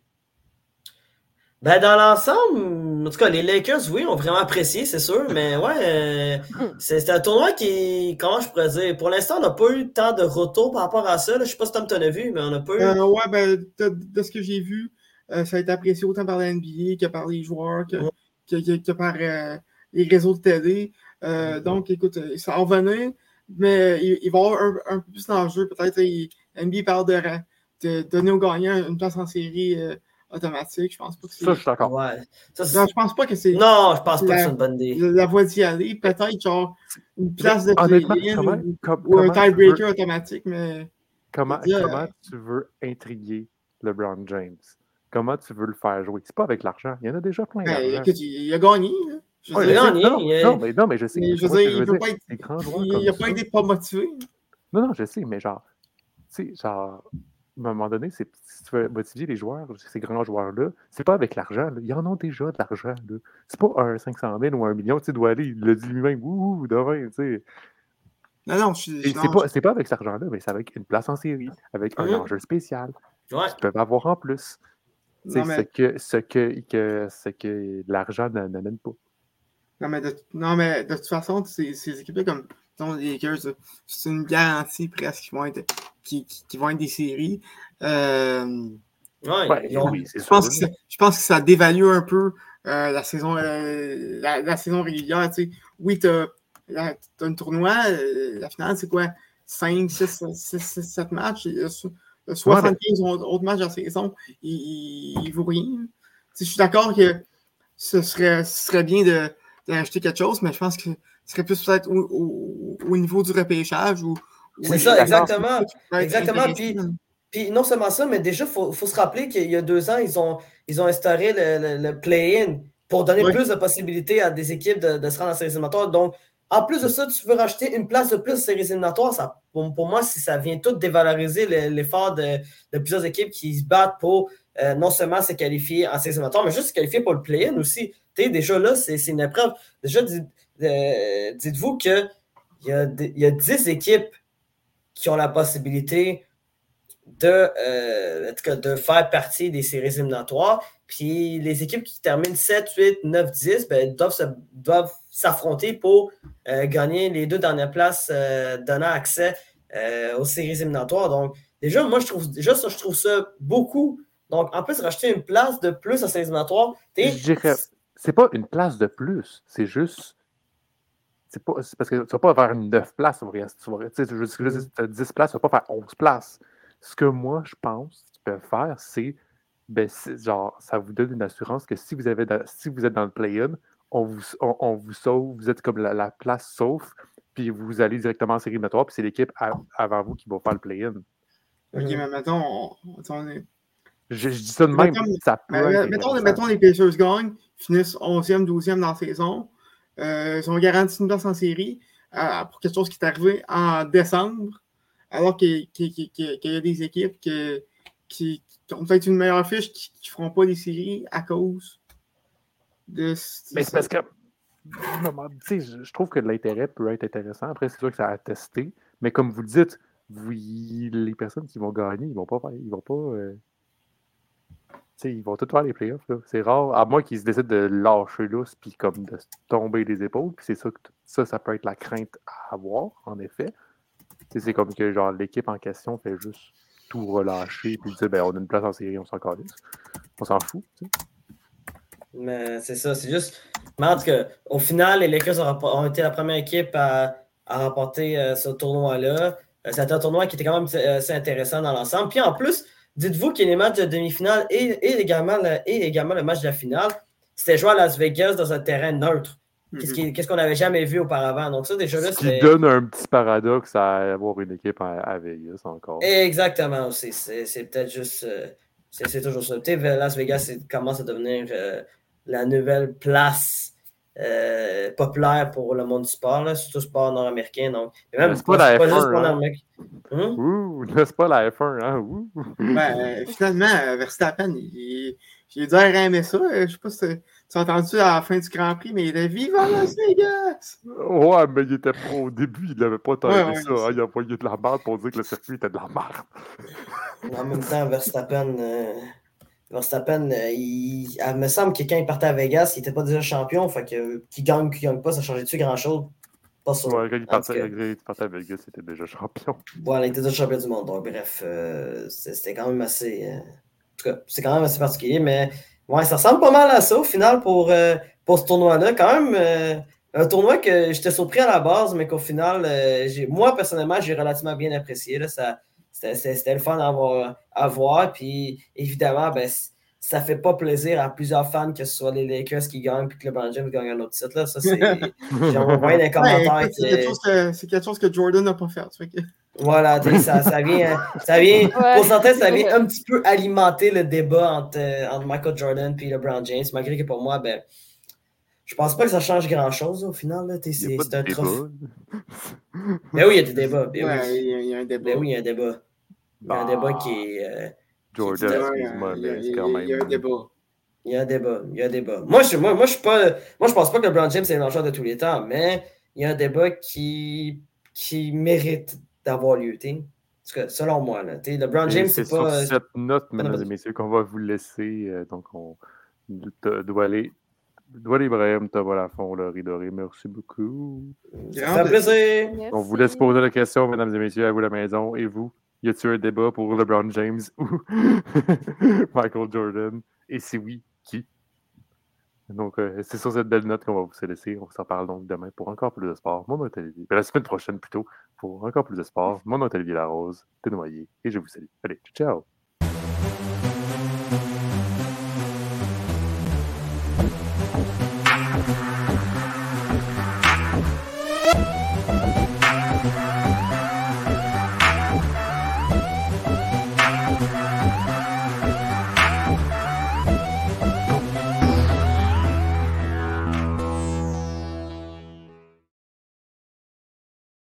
Ben, dans l'ensemble, en tout cas, les Lakers, oui, ont vraiment apprécié, c'est sûr, mais ouais, euh, c'est un tournoi qui, comment je pourrais dire, pour l'instant, on n'a pas eu tant de retour par rapport à ça. là. Je sais pas si Tom t'en as vu, mais on n'a pas eu. Euh, ouais, ben, de, de ce que j'ai vu, euh, ça a été apprécié autant par la NBA que par les joueurs, que, Ouais. que, que- que par euh, les réseaux de télé. Euh, donc, écoute, ça va revenir, mais il, il va y avoir un, un peu plus d'enjeu. Peut-être NBA parle de, de, donner aux gagnants une place en série euh, automatique. Je pense pas que c'est. Ça, je suis d'accord. Ouais. Ça, Non, je pense pas que c'est non, je pense pas La- que c'est une bonne idée. la, la voie d'y aller. Peut-être genre une place de play-in ou, com- ou un veux- tiebreaker automatique, mais Comment, dire, euh, tu veux intriguer LeBron James? Comment tu veux le faire jouer? C'est pas avec l'argent. Il y en a déjà plein ben, écoute, il, a gagné. là. Je Ouais, sais. gagné, non, il a- non, mais, non, mais je sais. Je il peut pas être- Des grands joueurs il comme n'a ça. pas été pas motivé. Non, non, je sais, mais genre, tu sais, genre, à un moment donné, si tu veux motiver les joueurs, ces grands joueurs-là, c'est pas avec l'argent. là. Ils en ont déjà de l'argent. là. C'est pas un 500 000 ou un million. Tu doit aller, il l'a dit lui-même, ouh, demain, tu sais. Non, non, je suis. Non, C'est pas, c'est pas avec cet argent-là, mais c'est avec une place en série, avec un enjeu spécial Ouais. qu'ils peuvent avoir en plus. Non, mais, ce, que, ce, que, que, ce que l'argent n'a- n'amène pas. non, mais de, non, mais de toute façon, ces, ces équipes-là, comme les Lakers, c'est une garantie presque qu'ils vont être, qui, qui, qui vont être des séries. Euh, Ouais, Ouais, oui, je, pense que ça, je pense que ça dévalue un peu euh, la, saison, euh, la, la saison régulière. tu sais. Oui, tu as, un tournoi, euh, la finale, c'est quoi? 5, 6, 6, 6, 7 matchs? et, euh, so- euh, 75 autres autres matchs de la saison, il ne vaut rien. Tu sais, je suis d'accord que ce serait, ce serait bien de, de rajouter quelque chose, mais je pense que ce serait plus peut-être au, au- au niveau du repêchage. ou C'est ça, exactement. Exactement, intéressant. Puis non seulement ça, mais déjà, il faut, faut se rappeler qu'il y a deux ans, ils ont, ils ont instauré le, le- le play-in pour donner Oui. plus de possibilités à des équipes de, de se rendre en séries éliminatoires. Donc, en plus de ça, tu veux rajouter une place de plus en séries éliminatoires. Ça, pour, pour moi, si ça vient tout dévaloriser le- l'effort de, de plusieurs équipes qui se battent pour euh, non seulement se qualifier en séries éliminatoires, mais juste se qualifier pour le play-in aussi. Tu sais, déjà là, c'est c'est une épreuve. Déjà, dites- euh, dites-vous qu'il y, a des- il y a 10 équipes qui ont la possibilité de, euh, de faire partie des séries éliminatoires. Puis les équipes qui terminent 7, 8, 9, 10 ben, doivent, s'affronter pour euh, gagner les deux dernières places euh, donnant accès aux séries éliminatoires. Donc, déjà, moi, je trouve, ça, je trouve ça beaucoup. Donc, en plus, racheter une place de plus en séries éliminatoires, t'es- Je dirais, c'est pas une place de plus, c'est juste. C'est parce que tu vas pas faire une 9 places, tu vas, tu sais, je veux dire, Mm-hmm. tu as 10 places, tu vas pas faire 11 places. Ce que moi, je pense qu'ils peuvent faire, c'est, ben, genre, ça vous donne une assurance que si vous, avez dans- si vous êtes dans le play-in, on vous, on, on vous sauve, vous êtes comme la, la place sauf, puis vous allez directement en série éliminatoire, puis c'est l'équipe avant vous qui va faire le play-in. Ok, mais mettons, on- est- Je, je dis ça de même, Mettons- ça peut Mais, être mettons, mettons les Pacers gagnent, finissent 11e, 12e dans la saison. Euh, ils ont garanti une place en série euh, pour quelque chose qui est arrivé en décembre, alors qu'il y a des équipes que- qui, qui ont peut-être une meilleure fiche qui ne feront pas les séries à cause de. Mais c'est parce que je, je trouve que l'intérêt peut être intéressant. Après, c'est sûr que ça a testé. Mais comme vous le dites, vous- les personnes qui vont gagner, ils vont pas faire. Ils vont pas. euh, ils vont tout faire les playoffs. C'est rare, à moins qu'ils se décident de lâcher lousse puis comme de tomber les épaules. Puis c'est ça que ça, ça peut être la crainte à avoir, en effet. C'est comme que genre l'équipe en question fait juste tout relâcher puis dire ben on a une place en série, on s'en. On s'en fout. Mais c'est ça, c'est juste. Mais en au final, les Lakers ont été la première équipe à, à remporter euh, ce tournoi-là. Euh, C'était un tournoi qui était quand même euh, assez intéressant dans l'ensemble. Puis en plus, dites-vous que les matchs de demi-finale et, et, également le, et également le match de la finale, c'était joué à Las Vegas dans un terrain neutre. Qu'est-ce qui- qu'est-ce qu'on n'avait jamais vu auparavant. Donc ça, déjà là, Ce qui donne un petit paradoxe à avoir une équipe à, à Vegas encore. Exactement aussi. C'est c'est peut-être juste. euh, c'est toujours ça. Tu sais, Las Vegas c'est- commence à devenir euh, la nouvelle place euh, populaire pour le monde du sport, là, surtout le sport nord-américain. Donc, et même c'est pas la juste F1, pour hein. Hum? Ouh, n'est-ce pas la F1, hein? Ouh. Ben, euh, finalement, euh, Verstappen, il, j'ai dû aimer ça. Je sais pas si tu as entendu à la fin du Grand Prix, mais il est Viva Las Vegas! Ouais, mais il était pro au début, il n'avait pas tant Ouais, ça. c'est hein, il a envoyé de la merde pour dire que le circuit était de la merde. En même temps, Verstappen, euh, Verstappen euh, il, il me semble que quand il partait à Vegas, il n'était pas déjà champion. Fait que qu'il gagne ou qu'il gagne pas, ça changeait-tu grand-chose? Pas sûr. Ouais, quand il partait, cas. il partait à Vegas, il était déjà champion. Voilà, il était déjà champion du monde. Donc, bref, euh, c'était quand même assez. euh, en tout cas, c'est quand même assez particulier, mais ouais, ça ressemble pas mal à ça au final pour, euh, pour ce tournoi-là. Quand même, euh, un tournoi que j'étais surpris à la base, mais qu'au final, euh, moi, personnellement, j'ai relativement bien apprécié. Là, ça, c'était, le fun à voir. Puis, évidemment, ben, ça fait pas plaisir à plusieurs fans que ce soit les Lakers qui gagnent puis que LeBron James gagne un autre titre. Là. Ça, c'est. J'en vois des commentaires. c'est, quelque chose que, c'est quelque chose que Jordan n'a pas fait. Voilà, ça, ça, vient. Ça vient Pour certains, ça vient un petit peu alimenter le débat entre, entre Michael Jordan et LeBron James, malgré que pour moi, ben. Je pense pas que ça change grand-chose au final. Là. C'est, un trophée. Ben oui, il y a des débats. Ben oui. il, y a, un débat. Ben oui, il y a un débat. Il y a un débat qui est. Euh, Jordan, excuse-moi, mais quand même. Il y a un débat. Il y a un débat. Il y a un débat. Moi, je, moi, moi, je suis pas. Moi, je pense pas que LeBron James est le de tous les temps, mais il y a un débat qui, qui mérite d'avoir lieu. Parce que selon moi, là, LeBron James, c'est pas. C'est sur cette note, mesdames et messieurs, qu'on va vous laisser. Euh, donc, on doit aller. Doit Ibrahim, Thomas Lafont, Laurie Doré, merci beaucoup. Plaisir. On vous laisse poser la question, mesdames et messieurs, à vous la maison. Et vous, y a-t-il un débat pour LeBron James ou Michael Jordan? Et si oui, qui? Donc, euh, c'est sur cette belle note qu'on va vous laisser. On s'en parle donc demain pour encore plus de sport. Mon nom est Olivier. Ben, la semaine prochaine plutôt, pour encore plus de sport. Mon nom est Olivier Larose, noyé et je vous salue. Allez, ciao!